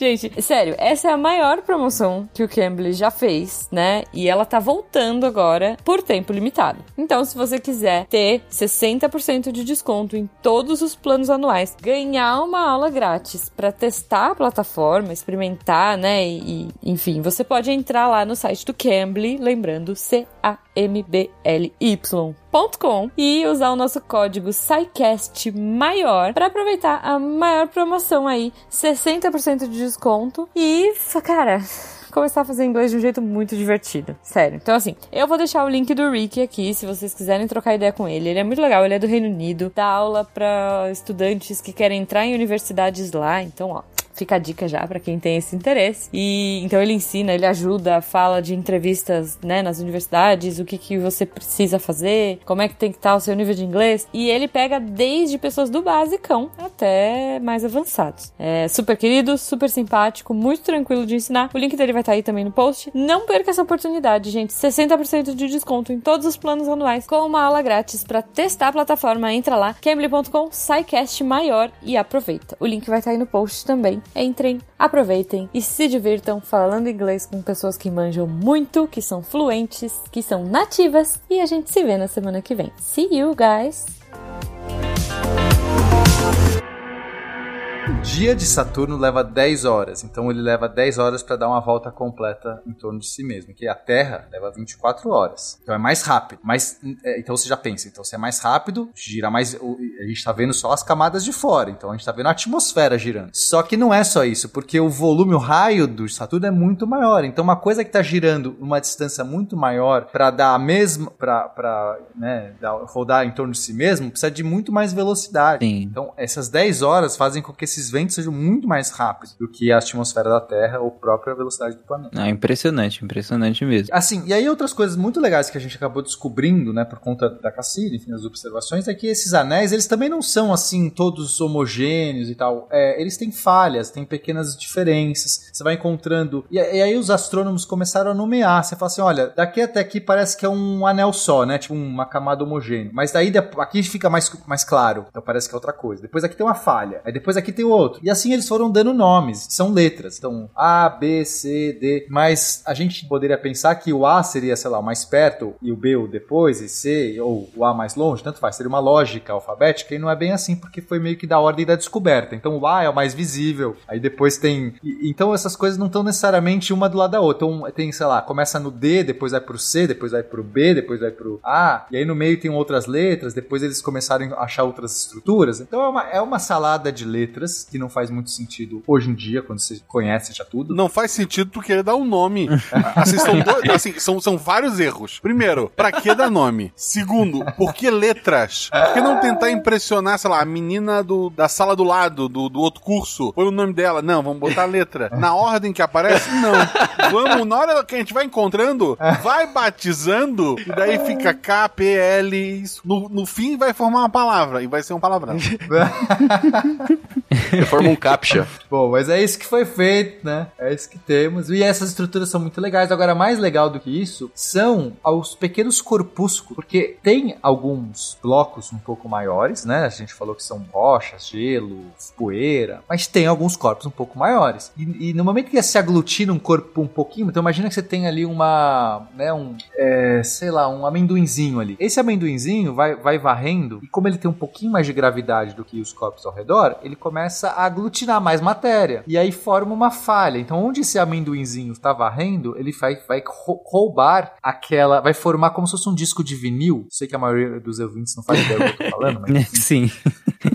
Gente, sério, essa é a maior promoção que o Cambly já fez, né? E ela tá voltando agora por tempo limitado. Então, se você quiser ter 60% de desconto em todos os planos anuais, ganhar uma aula grátis para testar a plataforma, experimentar, né? E, e, enfim, você pode entrar lá no site do Cambly, lembrando C-A-M-B-L-Y.com e usar o nosso código SciCast maior para aproveitar a maior promoção aí, 60% de desconto e, cara, começar a fazer inglês de um jeito muito divertido. Sério. Então, assim, eu vou deixar o link do Rick aqui, se vocês quiserem trocar ideia com ele. Ele é muito legal, ele é do Reino Unido, dá aula para estudantes que querem entrar em universidades lá. Então, ó. Fica a dica já para quem tem esse interesse. E então ele ensina, ele ajuda, fala de entrevistas, né, nas universidades, o que que você precisa fazer, como é que tem que estar o seu nível de inglês. E ele pega desde pessoas do basicão até mais avançados. É super querido, super simpático, muito tranquilo de ensinar. O link dele vai estar aí também no post. Não perca essa oportunidade, gente. 60% de desconto em todos os planos anuais com uma aula grátis para testar a plataforma. Entra lá, cambly.com, SciCast maior e aproveita. O link vai estar aí no post também. Entrem, aproveitem e se divirtam falando inglês com pessoas que manjam muito, que são fluentes, que são nativas e a gente se vê na semana que vem. See you guys! O dia de Saturno leva 10 horas, então ele leva 10 horas para dar uma volta completa em torno de si mesmo, que a Terra leva 24 horas. Então é mais rápido. Mas é, então você já pensa, então se é mais rápido, gira mais, a gente tá vendo só as camadas de fora, então a gente tá vendo a atmosfera girando. Só que não é só isso, porque o volume, o raio do Saturno é muito maior. Então uma coisa que tá girando uma distância muito maior para dar a mesma para para, né, dar- rodar em torno de si mesmo, precisa de muito mais velocidade. Então, essas 10 horas fazem com que esses ventos sejam muito mais rápidos do que a atmosfera da Terra ou própria velocidade do planeta. Ah, impressionante, impressionante mesmo. Assim, e aí outras coisas muito legais que a gente acabou descobrindo, né, por conta da Cassini, enfim, das observações, é que esses anéis, eles também não são, assim, todos homogêneos e tal. É, eles têm falhas, têm pequenas diferenças, você vai encontrando... E, e aí os astrônomos começaram a nomear, você fala assim, olha, daqui até aqui parece que é um anel só, né, tipo uma camada homogênea. Mas daí, aqui fica mais, mais claro, então parece que é outra coisa. Depois aqui tem uma falha, aí depois aqui tem outra. outro. E assim eles foram dando nomes, são letras. Então, A, B, C, D. Mas a gente poderia pensar que o A seria, sei lá, o mais perto e o B o depois, e C, ou o A mais longe, tanto faz. Seria uma lógica alfabética e não é bem assim, porque foi meio que da ordem da descoberta. Então o A é o mais visível, aí depois tem. Então essas coisas não estão necessariamente uma do lado da outra. Então tem, sei lá, começa no D, depois vai pro C, depois vai pro B, depois vai pro A, e aí no meio tem outras letras, depois eles começaram a achar outras estruturas. Então é uma, é uma salada de letras que não faz muito sentido hoje em dia, quando você conhece já tudo. Não faz sentido tu querer dar um nome. Assim, são, dois- assim, são, são vários erros. Primeiro, pra que dar nome? Segundo, por que letras? Por que não tentar impressionar, sei lá, a menina do, da sala do lado, do, do outro curso? Põe o nome dela. Não, vamos botar a letra. Na ordem que aparece? Não. Vamos, na hora que a gente vai encontrando, vai batizando, e daí fica K, P, L. Isso. No, no fim vai formar uma palavra, e vai ser um palavrão. Forma um captcha. Bom, mas é isso que foi feito, né? É isso que temos. E essas estruturas são muito legais. Agora, mais legal do que isso são os pequenos corpúsculos, porque tem alguns blocos um pouco maiores, né? A gente falou que são rochas, gelo, poeira, mas tem alguns corpos um pouco maiores. E, e no momento que se aglutina um corpo um pouquinho, então imagina que você tem ali uma, né, um, é, sei lá, um amendoinzinho ali. Esse amendoinzinho vai, vai varrendo, e como ele tem um pouquinho mais de gravidade do que os corpos ao redor, ele começa a aglutinar mais matéria. E aí forma uma falha. Então, onde esse amendoinzinho está varrendo, ele vai, vai rou- roubar aquela. Vai formar como se fosse um disco de vinil. Sei que a maioria dos ouvintes não faz ideia do que eu tô falando, mas. Sim.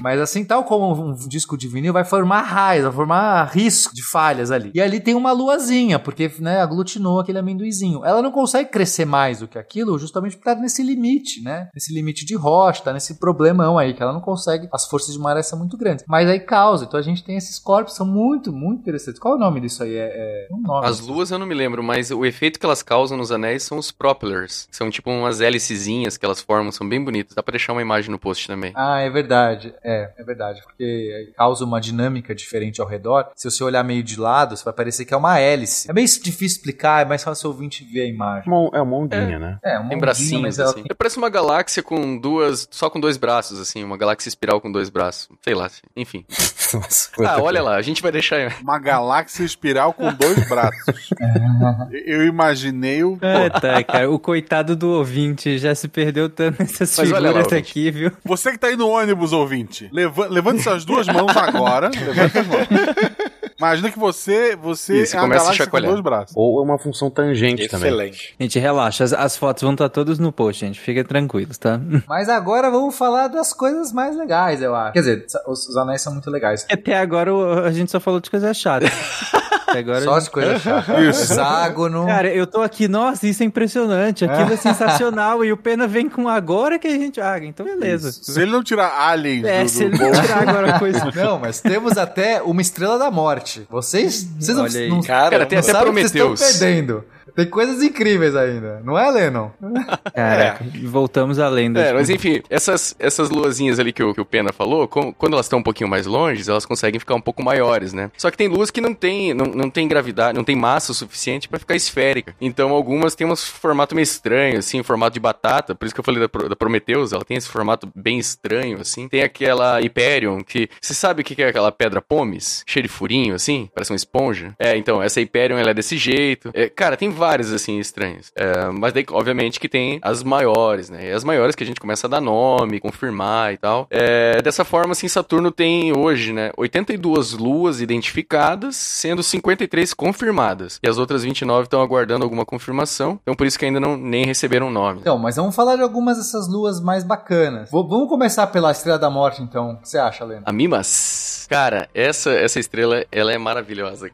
Mas assim, tal como um disco de vinil, vai formar raios, vai formar risco de falhas ali. E ali tem uma luazinha, porque né, aglutinou aquele amendoizinho. Ela não consegue crescer mais do que aquilo, justamente por estar nesse limite, né? Nesse limite de rocha, tá nesse problemão aí, que ela não consegue, as forças de maré são muito grandes. Mas aí causa, então a gente tem esses corpos, são muito, muito interessantes. Qual é o nome disso aí? É, é um nome. As luas eu não me lembro, mas o efeito que elas causam nos anéis são os propellers. São tipo umas hélicezinhas que elas formam, são bem bonitas. Dá pra deixar uma imagem no post também. Ah, é verdade. É, é verdade. Porque causa uma dinâmica diferente ao redor. Se você olhar meio de lado, você vai parecer que é uma hélice. É meio difícil explicar, é mais fácil o ouvinte ver a imagem. É uma ondinha, né? É, uma Tem ondinha, bracinhos, mas ela assim. Parece uma galáxia com duas. Só com dois braços, assim. Uma galáxia espiral com dois braços. Sei lá. Enfim. ah, olha lá, a gente vai deixar. Uma galáxia espiral com dois braços. Eu imaginei o. Ah, tá, cara. O coitado do ouvinte já se perdeu tanto nessas Mas lá, figuras ouvinte. aqui, viu? Você que tá aí no ônibus, ouvinte, leva, levante suas duas mãos agora. Levante as mãos. Imagina que você, você Isso, é a galáxia com dois braços. Ou é uma função tangente também. Excelente. Gente, relaxa. As, as fotos vão estar todas no post, gente. Fiquem tranquilos, tá? Mas agora vamos falar das coisas mais legais, eu acho. Quer dizer, os, os anéis são muito legais. Até agora a gente só falou de coisa chata. Até agora Só as coisas chatas. Isso. Hexágono. Cara, eu tô aqui, nossa, isso é impressionante. Aquilo é sensacional. E o Pena vem com agora que a gente. Ah, então beleza. Se ele não tirar aliens É, do, se ele do não tirar agora a coisa. Não, mas temos até uma estrela da morte. Vocês, vocês não, não, Cara, tem não até que vocês estão perdendo. Tem coisas incríveis ainda, não é, Lennon? Caraca, voltamos à lenda. É, tipo, mas enfim, essas, essas luazinhas ali que o, que o Pena falou, com- quando elas estão um pouquinho mais longe, elas conseguem ficar um pouco maiores, né? Só que tem luas que não tem, não, não tem gravidade, não tem massa o suficiente pra ficar esférica. Então algumas têm um formato meio estranho, assim, formato de batata. Por isso que eu falei da, da Prometheus, ela tem esse formato bem estranho, assim. Tem aquela Hyperion, que... Você sabe o que que é aquela pedra pomes? Cheia de furinho, assim? Parece uma esponja. É, então, essa Hyperion, ela é desse jeito. É, cara, tem várias, assim, estranhas. É, mas daí, obviamente, que tem as maiores, né? E as maiores que a gente começa a dar nome, confirmar e tal. É, dessa forma, assim, Saturno tem hoje, né? 82 luas identificadas, sendo 53 confirmadas. E as outras 29 estão aguardando alguma confirmação. Então, por isso que ainda não nem receberam nome. Então, mas vamos falar de algumas dessas luas mais bacanas. V- vamos começar pela Estrela da Morte, então. O que você acha, Lennon? A Mimas. Cara, essa, essa estrela, ela é maravilhosa.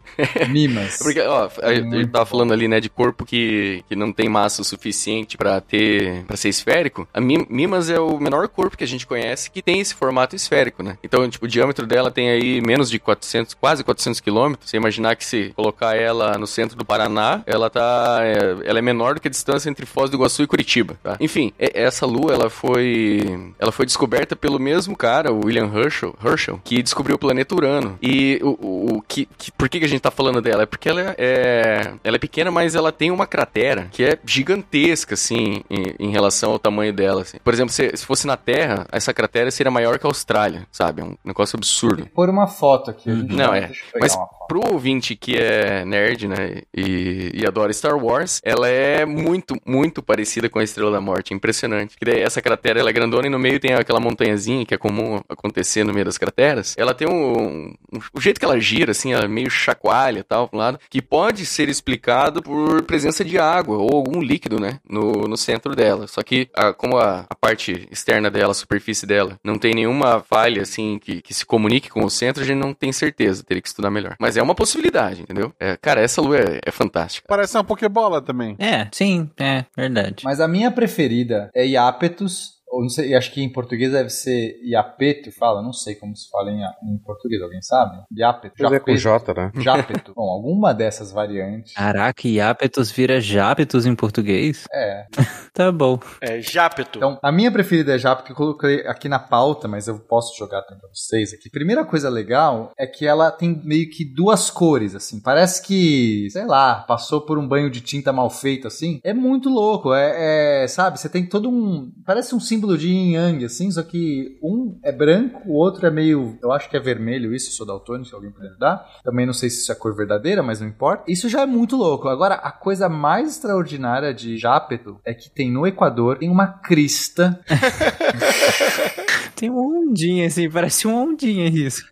Mimas. Porque, ó, a gente tava falando ali, né, de corpo que, que não tem massa o suficiente pra ter, para ser esférico. A Mi- Mimas é o menor corpo que a gente conhece que tem esse formato esférico, né? Então, tipo, o diâmetro dela tem aí menos de 400, quase 400 quilômetros. Você imaginar que se colocar ela no centro do Paraná, ela tá, é, ela é menor do que a distância entre Foz do Iguaçu e Curitiba, tá? Enfim, essa lua, ela foi, ela foi descoberta pelo mesmo cara, o William Herschel, Herschel que descobriu o planeta Urano. E o, o, o que, que- por que, a gente tá falando dela? É porque ela é, ela é pequena, mas ela ela tem uma cratera que é gigantesca, assim, em, em relação ao tamanho dela. assim. Por exemplo, se, se fosse na Terra, essa cratera seria maior que a Austrália, sabe? É um negócio absurdo. Pôr uma foto aqui. gente Não, é. deixa eu pegar Mas. Pro ouvinte que é nerd, né, e, e adora Star Wars, ela é muito, muito parecida com a Estrela da Morte. É impressionante. Que daí essa cratera, ela é grandona e no meio tem aquela montanhazinha que é comum acontecer no meio das crateras. Ela tem um... um- o jeito que ela gira, assim, ela meio chacoalha e tal, pro lado, que pode ser explicado por presença de água ou algum líquido, né, no, no centro dela. Só que, a- como a, a parte externa dela, a superfície dela, não tem nenhuma falha, assim, que, que se comunique com o centro, a gente não tem certeza, teria que estudar melhor. Mas é uma possibilidade, entendeu? É, cara, essa lua é, é fantástica. Parece uma Pokébola também. É, sim, é verdade. Mas a minha preferida é Iapetus. Ou não sei, acho que em português deve ser Iapeto, fala, não sei como se fala em, em português, alguém sabe? Iapeto, Mas é com J, né? Japeto. Bom, alguma dessas variantes. Caraca, Iapetus vira Jápetus em português? É. Tá bom. É, Jápeto. Então, a minha preferida é Japeto, que eu coloquei aqui na pauta, mas eu posso jogar também pra vocês aqui. Primeira coisa legal é que ela tem meio que duas cores, assim. Parece que, sei lá, passou por um banho de tinta mal feito, assim. É muito louco. É, é, sabe, você tem todo um. Parece um símbolo de yin yang, assim, só que um é branco, o outro é meio. Eu acho que é vermelho, isso, sou daltônico, se alguém puder dar. Também não sei se isso é cor verdadeira, mas não importa. Isso já é muito louco. Agora, a coisa mais extraordinária de Jápeto é que tem no Equador, tem uma crista. Tem uma ondinha assim, parece uma ondinha isso.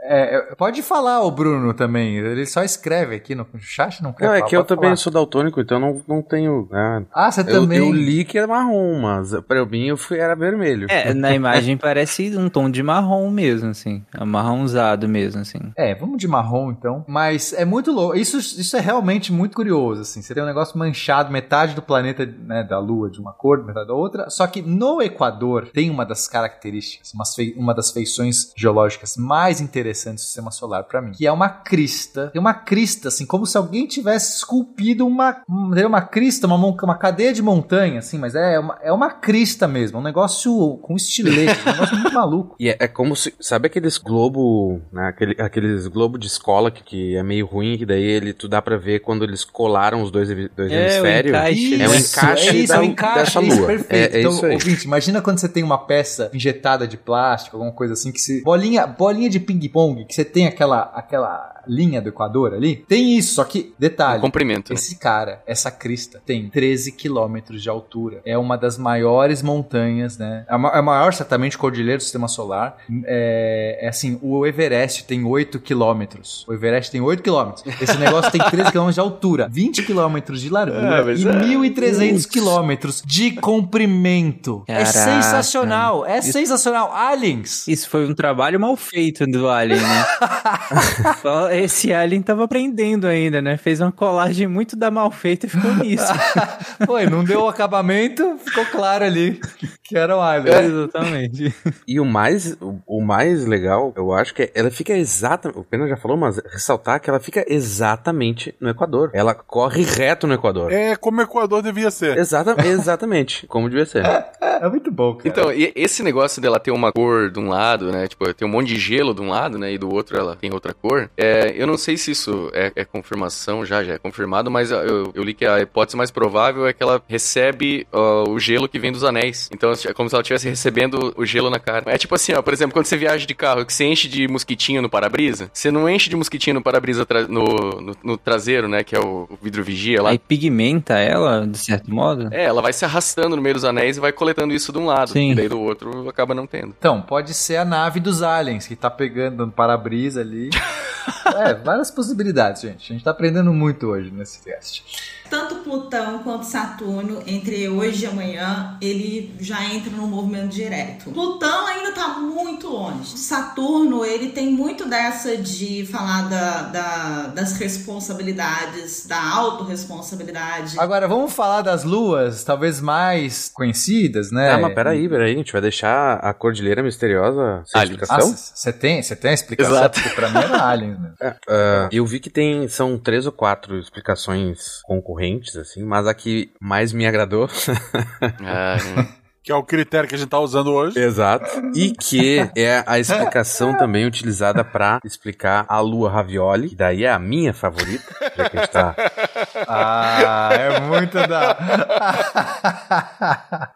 É, é, pode falar o Bruno também. Ele só escreve aqui no chat, não quer Não, é falar, que eu pode também falar. sou daltônico, então não, não tenho. né? Ah, você eu, também. Eu li que era marrom, mas pra mim eu fui, era vermelho. É, na imagem parece um tom de marrom mesmo, assim. Amarronzado mesmo, assim. É, vamos de marrom então. Mas é muito louco. Isso, isso é realmente muito curioso, assim. Você tem um negócio manchado, metade do planeta, né, da Lua de uma cor, metade da outra. Só que no Equador tem uma das características, uma das feições geológicas mais interessantes do sistema solar pra mim, que é uma crista. Tem uma crista, assim, como se alguém tivesse esculpido uma, um- uma crista, uma, uma cadeia de montanha, assim, mas é uma, é uma crista mesmo, um negócio com estilete, um negócio muito maluco. E é, é como se. Sabe aqueles globo. Né, aquele, aqueles globo de escola que, que é meio ruim, que daí ele, tu dá pra ver quando eles colaram os dois, dois É, o hemisférios? encaixe, é o Isso, encaixe, é isso, da, é o encaixe, dessa isso, lua. perfeito. É, é então, isso aí. ouvinte, imagina quando você tem uma peça injetada de plástico, alguma coisa assim, que se. Bolinha, bolinha de ping-pong, que você tem aquela, aquela linha do Equador ali. Tem isso, só que, detalhe. Comprimento, né? Esse cara, essa crista, tem 13 quilômetros de altura. É uma das maiores montanhas, né? É a é a maior, certamente, cordilheira do sistema solar. É, é assim, o Everest tem 8 quilômetros. O Everest tem 8 quilômetros. Esse negócio tem 13 quilômetros de altura, 20 quilômetros de largura mas e é. 1.300 quilômetros de comprimento. é Caraca. sensacional, é Isso- sensacional. Aliens! Isso foi um trabalho mal feito do Alien, né? Só Esse Alien tava aprendendo ainda, né? Fez uma colagem muito da mal feita e ficou nisso. Pô, não deu o acabamento, ficou claro ali que era um alien. Exatamente. E o mais, o, o mais legal, eu acho que é- ela fica exatamente. O Pena já falou, mas ressaltar que ela fica exatamente no Equador. Ela corre reto no Equador. É como o Equador devia ser. Exata, exatamente, como devia ser. É muito bom, cara. Então, e esse negócio dela ter uma cor de um lado, né? Tipo, tem um monte de gelo de um lado, né? E do outro ela tem outra cor. É, eu não sei se isso é, é confirmação, já, já é confirmado, mas eu, eu li que a hipótese mais provável é que ela recebe ó, o gelo que vem dos anéis. Então, é como se ela estivesse recebendo o gelo na cara. É tipo assim, ó, por exemplo, quando você viaja de carro, que você enche de mosquitinho no para-brisa, você não enche de mosquitinho no para-brisa tra- no, no, no traseiro, né? Que é o, o vidro vigia lá. Aí pigmenta ela, de certo modo? É, ela vai se arrastando no meio dos anéis e vai coletando isso de um lado. Sim. E daí do outro acaba não tendo. Então, pode ser a nave dos aliens que tá pegando no para-brisa ali. é, várias possibilidades, gente. A gente tá aprendendo muito hoje nesse teste. Tanto Plutão quanto Saturno, entre hoje e amanhã, ele já entra no movimento direto. Plutão ainda tá muito longe. Saturno, ele tem muito dessa de falar da, da- das responsabilidades, da autorresponsabilidade. Agora, vamos falar das luas, talvez mais conhecidas, né? Ah, mas peraí, peraí, a gente vai deixar a Cordilheira Misteriosa sem explicação? Você tem, você tem a explicação? Exato. Porque pra mim era aliens, né? Ah, eu vi que tem, são três ou quatro explicações concorrentes, assim, mas a que mais me agradou. Ah, né? Que é o critério que a gente tá usando hoje. Exato. E que é a explicação também utilizada pra explicar a lua ravioli, que daí é a minha favorita, já que a gente tá Ah, é muito da.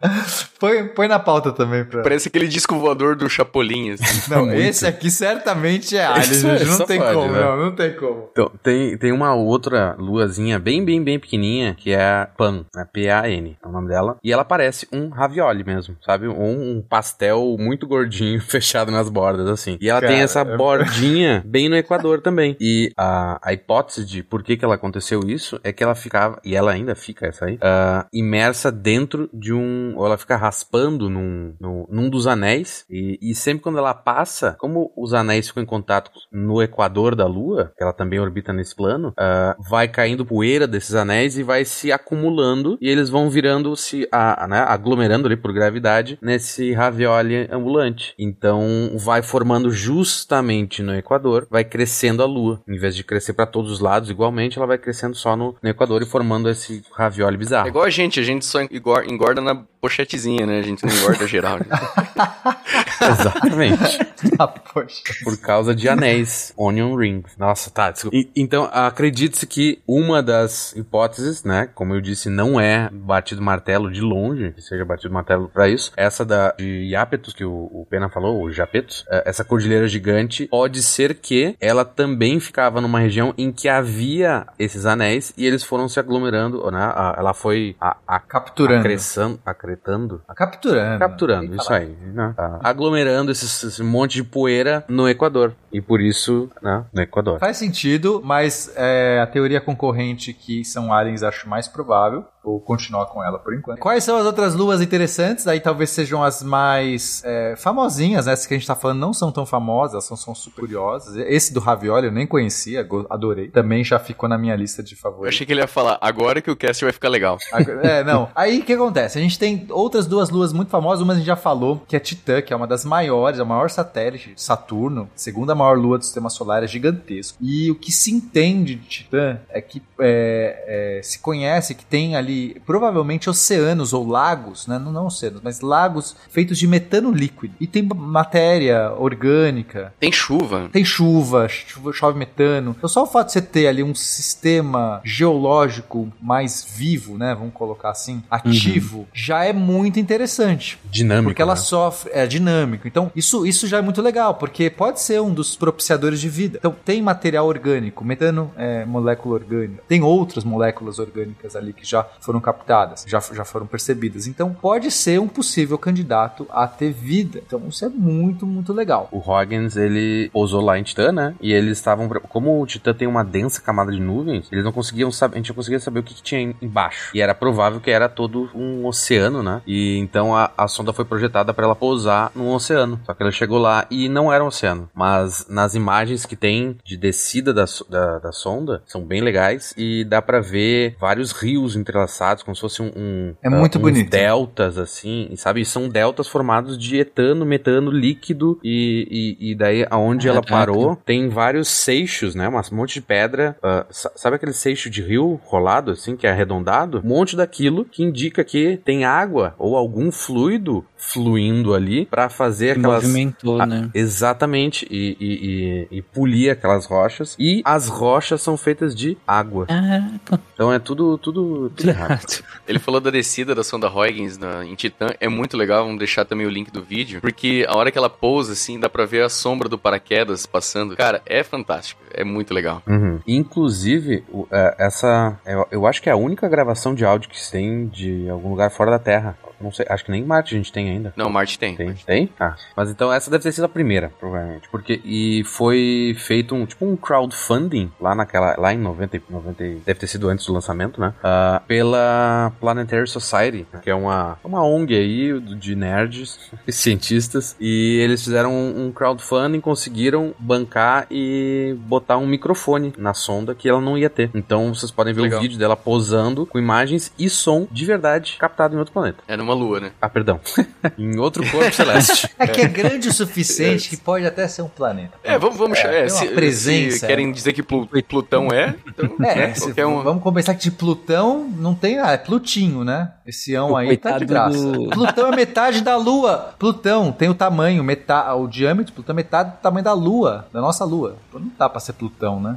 põe, põe na pauta também. Pra... Parece aquele disco voador do Chapolin. Assim. Não, esse aqui certamente é gente. é- Não tem pode, como, né? não, não tem como. Então, tem, tem uma outra luazinha bem, bem, bem pequenininha, que é a Pan, né? P-A-N, é o nome dela. E ela parece um ravioli mesmo, sabe? Ou um pastel muito gordinho, fechado nas bordas, assim. E ela Cara, tem essa é- bordinha bem no Equador também. E a, a hipótese de por que, que ela aconteceu isso é que ela ficava, e ela ainda fica essa aí, ah, imersa dentro de um. Ou ela fica raspando num, num, num dos anéis. E, e sempre quando ela passa, como os anéis ficam em contato no Equador da Lua, que ela também orbita nesse plano, ah, vai caindo poeira desses anéis e vai se acumulando. E eles vão virando se a, a- né, aglomerando ali por gravidade nesse ravioli ambulante. Então vai formando justamente no Equador, vai crescendo a Lua. Em vez de crescer para todos os lados igualmente, ela vai crescendo só no, no Equador e formando esse ravioli É bizarro. igual a gente, a gente só engor- engorda na pochetezinha, né? A gente não engorda geral. né? Exatamente. Ah, poxa. Por causa de anéis. Onion rings. Nossa, tá. desculpa. E- então, acredite-se que uma das hipóteses, né? Como eu disse, não é batido martelo de longe, que seja batido martelo pra isso. Essa da de Iapetus, que o, o Pena falou, o Japetus, é, essa cordilheira gigante, pode ser que ela também ficava numa região em que havia esses anéis e eles foram se aglomerando, né? ela foi a, a, Capturando. acrescendo, acretando, Capturando. Capturando, isso aí. né? Tá Aglomerando esses- esse monte de poeira no Equador. E por isso, né? No Equador. Faz sentido, mas é, a teoria concorrente que são aliens acho mais provável. Vou continuar com ela por enquanto. Quais são as outras luas interessantes? Aí talvez sejam as mais é, famosinhas, né? Essas que a gente tá falando não são tão famosas, elas são, são super curiosas. Esse do Ravioli eu nem conhecia, adorei. Também já ficou na minha lista de Eu favoritos. achei que ele ia falar, agora que o cast vai ficar legal. Agora- É, não. Aí o que acontece? A gente tem outras duas luas muito famosas. Uma a gente já falou, que é Titã, que é uma das maiores, é o maior satélite de Saturno, segunda maior lua do sistema solar, é gigantesco. E o que se entende de Titã é que é, é, se conhece que tem ali provavelmente oceanos ou lagos, né? não, não oceanos, mas lagos feitos de metano líquido. E tem matéria orgânica, Tem chuva. tem chuva, chuva, chove metano. Então só o fato de você ter ali um sistema geológico mais vivo, né? Vamos colocar assim, ativo, já é muito interessante. Dinâmico. Porque ela né? sofre, é dinâmico. Então, isso, isso já é muito legal, porque pode ser um dos propiciadores de vida. Então, tem material orgânico, metano é molécula orgânica. Tem outras moléculas orgânicas ali que já foram captadas, já, já foram percebidas. Então, pode ser um possível candidato a ter vida. Então, isso é muito, muito legal. O Huygens, ele pousou lá em Titã, né? E eles estavam. Como o Titã tem uma densa camada de nuvens, eles não conseguiam saber. A gente não conseguia saber o que, que tinha em- embaixo. E era provável que era todo um oceano, né? E então a, a sonda foi projetada para ela pousar num oceano. Só que ela chegou lá e não era um oceano. Mas nas imagens que tem de descida da, da, da sonda, são bem legais. E dá pra ver vários rios entrelaçados, como se fosse um. um É muito uns bonito. deltas, assim, e sabe? São deltas formados de etano, metano líquido, e, e, e daí aonde ela Caraca. parou, tem vários seixos, né? Um monte de pedra. sa- sabe aquele seixo de rio rolado, assim, que é arredondado? Um monte daquilo que indica que tem água ou algum fluido fluindo ali pra fazer Que aquelas. movimentou, Ah, né? Exatamente, e, e, e, e polir aquelas rochas. E as rochas são feitas de água. Caraca. Então é tudo, tudo, tudo errado. Ele falou da descida da sonda Huygens na, em Titã. É muito legal, vamos deixar também o link do vídeo. Porque a hora que ela pousa, assim, dá pra ver a sombra do paraquedas passando. Cara, é fantástico. É muito legal. Uhum. Inclusive, o- é, essa. Eu, eu acho que é a única gravação de áudio que se tem de algum lugar fora da Terra. Não sei, acho que nem em Marte a gente tem ainda. Não, Marte tem. Tem? Tem? Ah. Mas então essa deve ter sido a primeira, provavelmente. Porque. E foi feito um tipo um crowdfunding lá naquela. Lá em 90, e- 90 e- deve ter sido antes do lançamento, né? Ah, pela Planetary Society, que é uma, uma ONG aí de nerds e cientistas. E eles fizeram um, um crowdfunding, conseguiram bancar e botar um microfone na sonda que ela não ia ter. Então vocês podem ver Legal. o vídeo dela posando com imagens e som de verdade captado em outro planeta. É numa lua, né? Ah, perdão. em outro corpo celeste. É que é grande o suficiente que pode até ser um planeta. É, vamos, vamos É, é, se, presença. se querem dizer que Plu- Plutão é, então, É, né, se- um. vamos começar que de Plutão não tem nada, é Plutinho, né? Esse ão O aí tá de graça. do- Plutão é metade da Lua. Plutão tem o tamanho, meta... o diâmetro de Plutão é metade do tamanho da Lua, da nossa Lua. Pô, Não dá pra ser Plutão, né?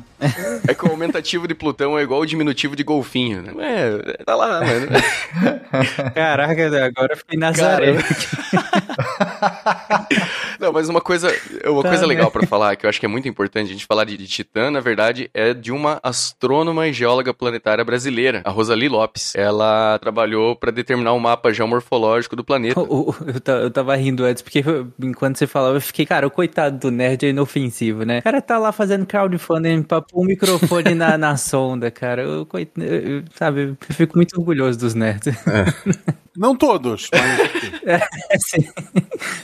É que o aumentativo de Plutão é igual o diminutivo de golfinho, né? É, tá lá, mano. Caraca, agora eu fiquei Nazaré. Não, mas uma coisa, uma Tá, coisa né? legal pra falar, que eu acho que é muito importante a gente falar de, de Titã, na verdade, é de uma astrônoma e geóloga planetária brasileira, a Rosalie Lopes. Ela trabalhou pra determinar o mapa geomorfológico do planeta. Eu, ta- eu tava rindo antes, porque eu- enquanto você falava, eu fiquei, cara, o coitado do nerd é inofensivo, né? O cara tá lá fazendo crowdfunding pra um microfone na, na sonda, cara. Eu, eu- eu- sabe, eu fico muito orgulhoso dos nerds. Não todos, mas É, assim,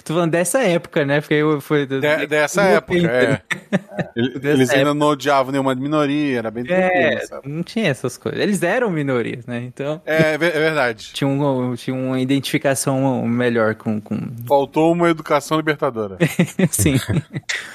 tô falando dessa época, né? Porque eu, foi do- de- dessa época, 80, é. né? Ele- Dessa Eles ainda época. não odiavam nenhuma minoria, era bem. É, não tinha essas coisas. Eles eram minorias, né? Então. É, é é verdade. Tinha, um, tinha uma identificação melhor com. com... Faltou uma educação libertadora. Sim.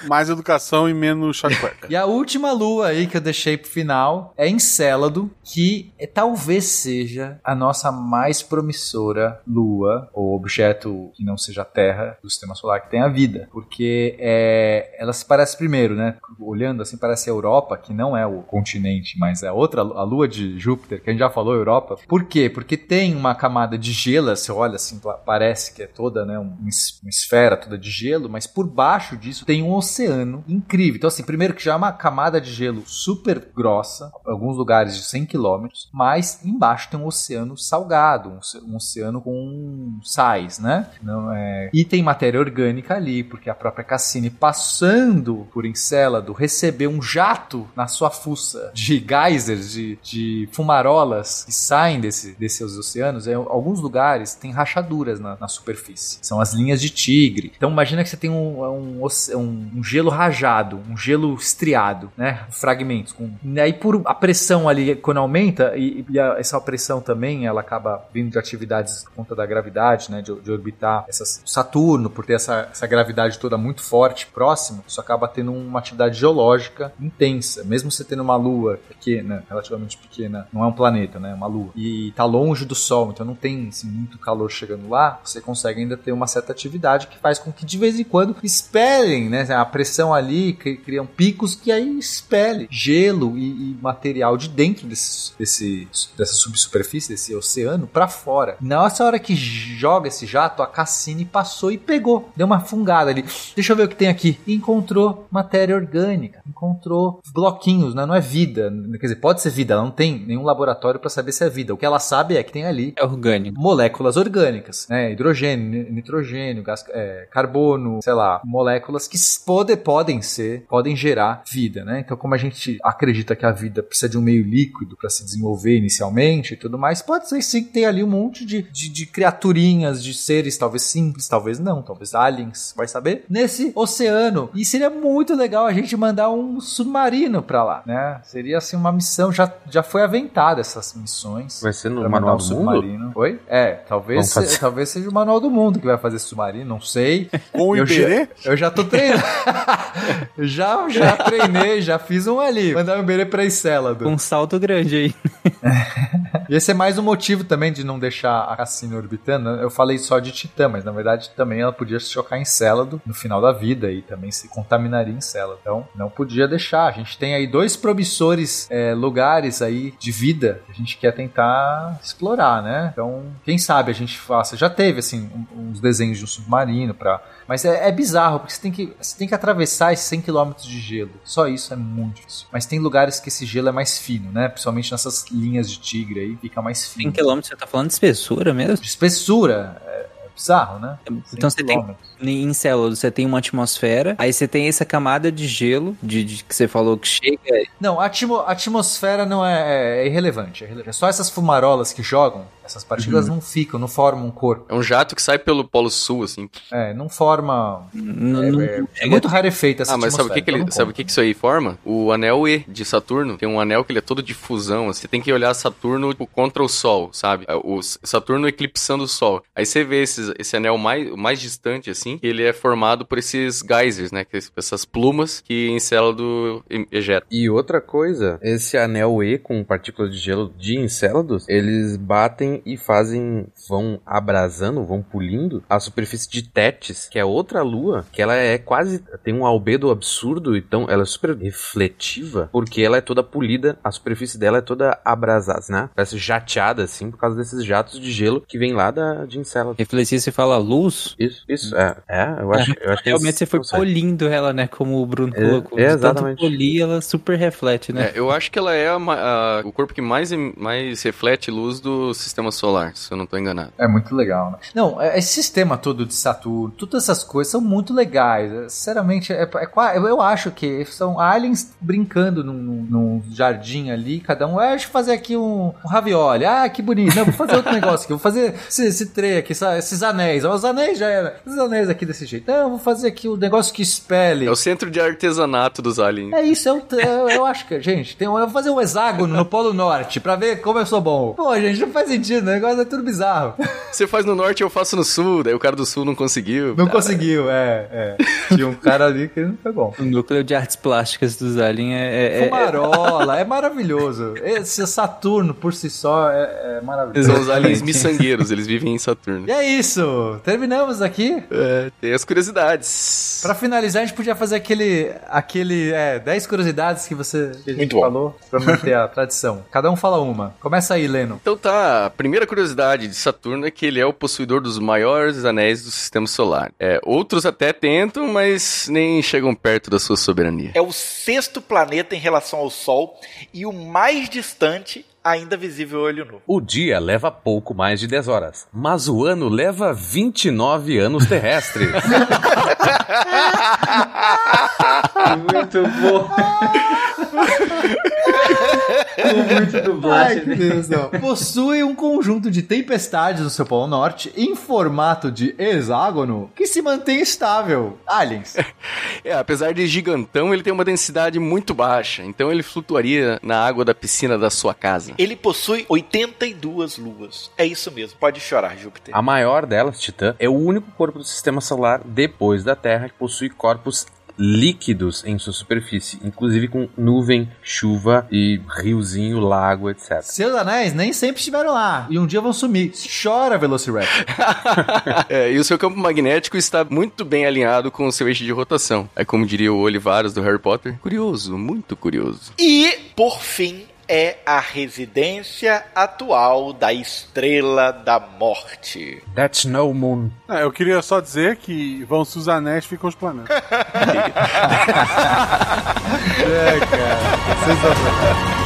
Mais educação e menos chacueca. E a última lua aí que eu deixei pro final é Encélado, que é- talvez seja a nossa mais promissora lua, ou objeto que não seja a Terra do sistema solar que tenha vida. Porque é, ela se parece primeiro, né? Olhando assim, parece a Europa, que não é o continente, mas é outra, a lua de Júpiter, que a gente já falou, Europa. Por quê? Porque tem uma camada de gelo, você olha assim, parece que é toda, né? um- uma esfera toda de gelo, mas por baixo disso tem um oceano incrível. Então, assim, primeiro que já é uma camada de gelo super grossa, alguns lugares de 100 quilômetros, mas embaixo tem um oceano salgado, um, oce- oceano com sais, né? Não é... E tem matéria orgânica ali, porque a própria Cassini, passando por Encélado, recebeu um jato na sua fuça de geysers, de, de fumarolas que saem desse, desses oceanos. Em alguns lugares tem rachaduras na, na superfície. São as linhas de tigre. Então imagina que você tem um, um, um- um gelo rajado, um gelo estriado, né? Fragmentos. Com... E aí por a pressão ali, quando aumenta, e, e a- essa pressão também, ela acaba vindo de atividades por conta da gravidade, né? De, de orbitar essas, Saturno, por ter essa, essa gravidade toda muito forte, próximo, isso acaba tendo uma atividade geológica intensa. Mesmo você tendo uma lua pequena, relativamente pequena, não é um planeta, né? É uma lua. E tá longe do Sol, então não tem assim, muito calor chegando lá, você consegue ainda ter uma certa atividade que faz com que de vez em quando expelem, né? A pressão ali cri- criam picos que aí expele gelo e, e material de dentro desse, desse, dessa subsuperfície, desse oceano, para fora. Nessa hora que joga esse jato, a Cassini passou e pegou, deu uma fungada ali. Deixa eu ver o que tem aqui. E encontrou matéria orgânica, encontrou bloquinhos, né? Não é vida, quer dizer, pode ser vida, ela não tem nenhum laboratório para saber se é vida. O que ela sabe é que tem ali É orgânico. moléculas orgânicas, né? Hidrogênio, ni- nitrogênio, gás, é, carbono, sei lá, moléculas que pode, podem ser, podem gerar vida, né? Então, como a gente acredita que a vida precisa de um meio líquido para se desenvolver inicialmente e tudo mais, pode ser sim que tem ali um monte de, de, de criaturinhas, de seres, talvez simples, talvez não, talvez aliens, vai saber? Nesse oceano. E seria muito legal a gente mandar um submarino para lá, né? Seria assim uma missão, já, já foi aventada essas missões. Vai ser no Manual um do Mundo? submarino. Oi? É, talvez, se- talvez seja o Manual do Mundo que vai fazer submarino, não sei. Com o eu já, eu já tô treinando. já, já treinei, já fiz um ali. Mandar um Iberê pra Encélado. Um salto grande aí. E esse é mais um motivo também de não deixar a Cassini orbitando. Eu falei só de Titã, mas na verdade também ela podia se chocar em Célado no final da vida e também se contaminaria em Célado. Então não podia deixar. A gente tem aí dois promissores é, lugares aí de vida que a gente quer tentar explorar, né? Então quem sabe a gente faça. Já teve assim um- uns desenhos de um submarino para mas é, é bizarro, porque você tem, que, você tem que atravessar esses 100 km de gelo. Só isso é muito Mas tem lugares que esse gelo é mais fino, né? Principalmente nessas linhas de tigre aí, fica mais 100 fino. km, você tá falando de espessura mesmo? De espessura, é, é bizarro, né? Então 100 você tem, quilômetros. em Célula, você tem uma atmosfera, aí você tem essa camada de gelo, de, de- que você falou que chega. Não, a, atmo- atmosfera não é, é irrelevante, é irrelevante. É só essas fumarolas que jogam, essas partículas não ficam, não formam um corpo. É um jato que sai pelo Polo Sul, assim. É, não forma. Não, É, não- é- é chega- muito rarefeita essa Ah, mas sabe o que, que, ele, então sabe o que, que isso aí forma? O anel E de Saturno. Tem um anel que ele é todo de fusão. assim. Você tem que olhar Saturno tipo, contra o Sol, sabe? É, O Saturno eclipsando o Sol. Aí você vê esses- esse anel mais, mais distante, assim, assim. Ele é formado por esses geysers, né? que- Essas plumas que Encélado em- ejeta. E outra coisa, esse anel E com partículas de gelo de Encélados, eles batem e fazem, vão abrasando, vão pulindo a superfície de Tétis, que é outra lua, que ela é quase, tem um albedo absurdo, então ela é super refletiva, porque ela é toda polida, a superfície dela é toda abrasada, né? Parece jateada, assim, por causa desses jatos de gelo que vem lá da, de Encélados. Refletir, você fala luz? Isso, isso, é, é eu acho, eu acho que Realmente eles você foi polindo ela, né? Como o Bruno É, colocou. é, tanto exatamente. polir, ela super reflete, né? É, eu acho que ela é a a- o corpo que mais, mais reflete luz do sistema solar, se eu não tô enganado. É muito legal, né? Não, é- esse sistema todo de Saturno, todas essas coisas são muito legais. É, Sinceramente, é, é eu, acho que são aliens brincando num, num- jardim ali, cada um. Ah, deixa eu fazer aqui um, um ravioli. Ah, que bonito. Não, vou fazer outro negócio aqui. Vou fazer esse, esse trem aqui, essa- esses anéis. Ó, Os anéis já era. Esses anéis aqui desse jeito. Não, vou fazer aqui um negócio que espelhe. É o centro de artesanato dos aliens. É isso, eu, eu, eu acho que, gente, tem, um- eu vou fazer um hexágono no Polo Norte pra ver como eu sou bom. Pô, gente, não faz sentido, o negócio é tudo bizarro. Você faz no norte, eu faço no sul, daí o cara do sul não conseguiu. Não conseguiu, é, é. Tinha um cara ali que não foi bom. O núcleo de artes plásticas dos aliens é... é- é- Fumarola, é maravilhoso. Esse Saturno por si só é, é maravilhoso. São os aliens miçangueiros, eles vivem em Saturno. E é isso, terminamos aqui. É, tem as curiosidades. Pra finalizar, a gente podia fazer aquele, aquele, é, 10 curiosidades que você que a gente Muito bom. falou pra manter a tradição. Cada um fala uma. Começa aí, Leno. Então tá, a primeira curiosidade de Saturno é que ele é o possuidor dos maiores anéis do sistema solar. É, outros até tentam, mas nem chegam perto da sua soberania. É o sexto planeta em relação ao Sol e o mais distante ainda visível a olho nu. O dia leva pouco mais de 10 horas, mas o ano leva 29 anos terrestres. Muito bom. muito dublagem. Ai, que Deus, não. Possui um conjunto de tempestades no seu polo norte em formato de hexágono que se mantém estável. Aliens. É, apesar de gigantão, ele tem uma densidade muito baixa, então ele flutuaria na água da piscina da sua casa. Ele possui 82 luas. É isso mesmo. Pode chorar, Júpiter. A maior delas, Titã, é o único corpo do sistema solar depois da Terra que possui corpos líquidos em sua superfície, inclusive com nuvem, chuva e riozinho, lago, etc. Seus anéis nem sempre estiveram lá e um dia vão sumir. Chora, Velociraptor. É, e o seu campo magnético está muito bem alinhado com o seu eixo de rotação. É como diria o Olivaras do Harry Potter. Curioso, muito curioso. E, por fim, é a residência atual da Estrela da Morte. That's no moon. É, eu queria só dizer que vão-se os anéis, ficam os planetas. É, cara. Sensacional.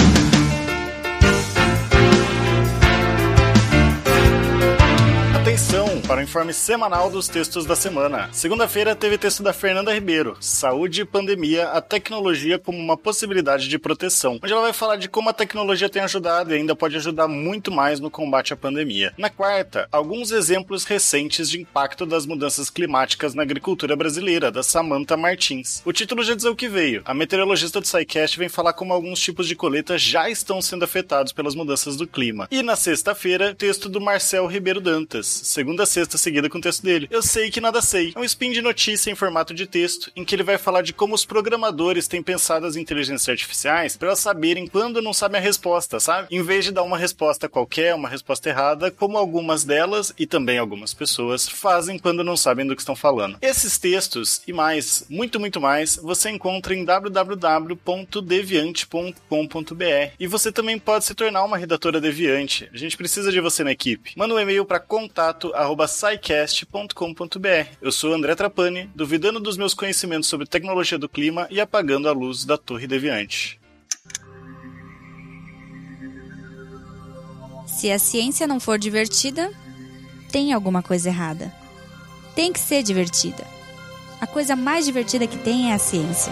Atenção! para o informe semanal dos textos da semana. Segunda-feira teve texto da Fernanda Ribeiro, Saúde e Pandemia, a tecnologia como uma possibilidade de proteção, onde ela vai falar de como a tecnologia tem ajudado e ainda pode ajudar muito mais no combate à pandemia. Na quarta, alguns exemplos recentes de impacto das mudanças climáticas na agricultura brasileira, da Samantha Martins. O título já diz o que veio. A meteorologista do SciCast vem falar como alguns tipos de colheita já estão sendo afetados pelas mudanças do clima. E na sexta-feira, texto do Marcel Ribeiro Dantas, segunda sexta seguida com o texto dele. Eu sei que nada sei. É um spin de notícia em formato de texto, em que ele vai falar de como os programadores têm pensado as inteligências artificiais para elas saberem quando não sabem a resposta, sabe? Em vez de dar uma resposta qualquer, uma resposta errada, como algumas delas e também algumas pessoas fazem quando não sabem do que estão falando. Esses textos e mais, muito, muito mais, você encontra em www.deviante.com.br. E você também pode se tornar uma redatora deviante. A gente precisa de você na equipe. Manda um e-mail para contato@scicast.com.br. Eu sou André Trapani, duvidando dos meus conhecimentos sobre tecnologia do clima e apagando a luz da Torre Deviante. Se a ciência não for divertida, tem alguma coisa errada. Tem que ser divertida. A coisa mais divertida que tem é a ciência.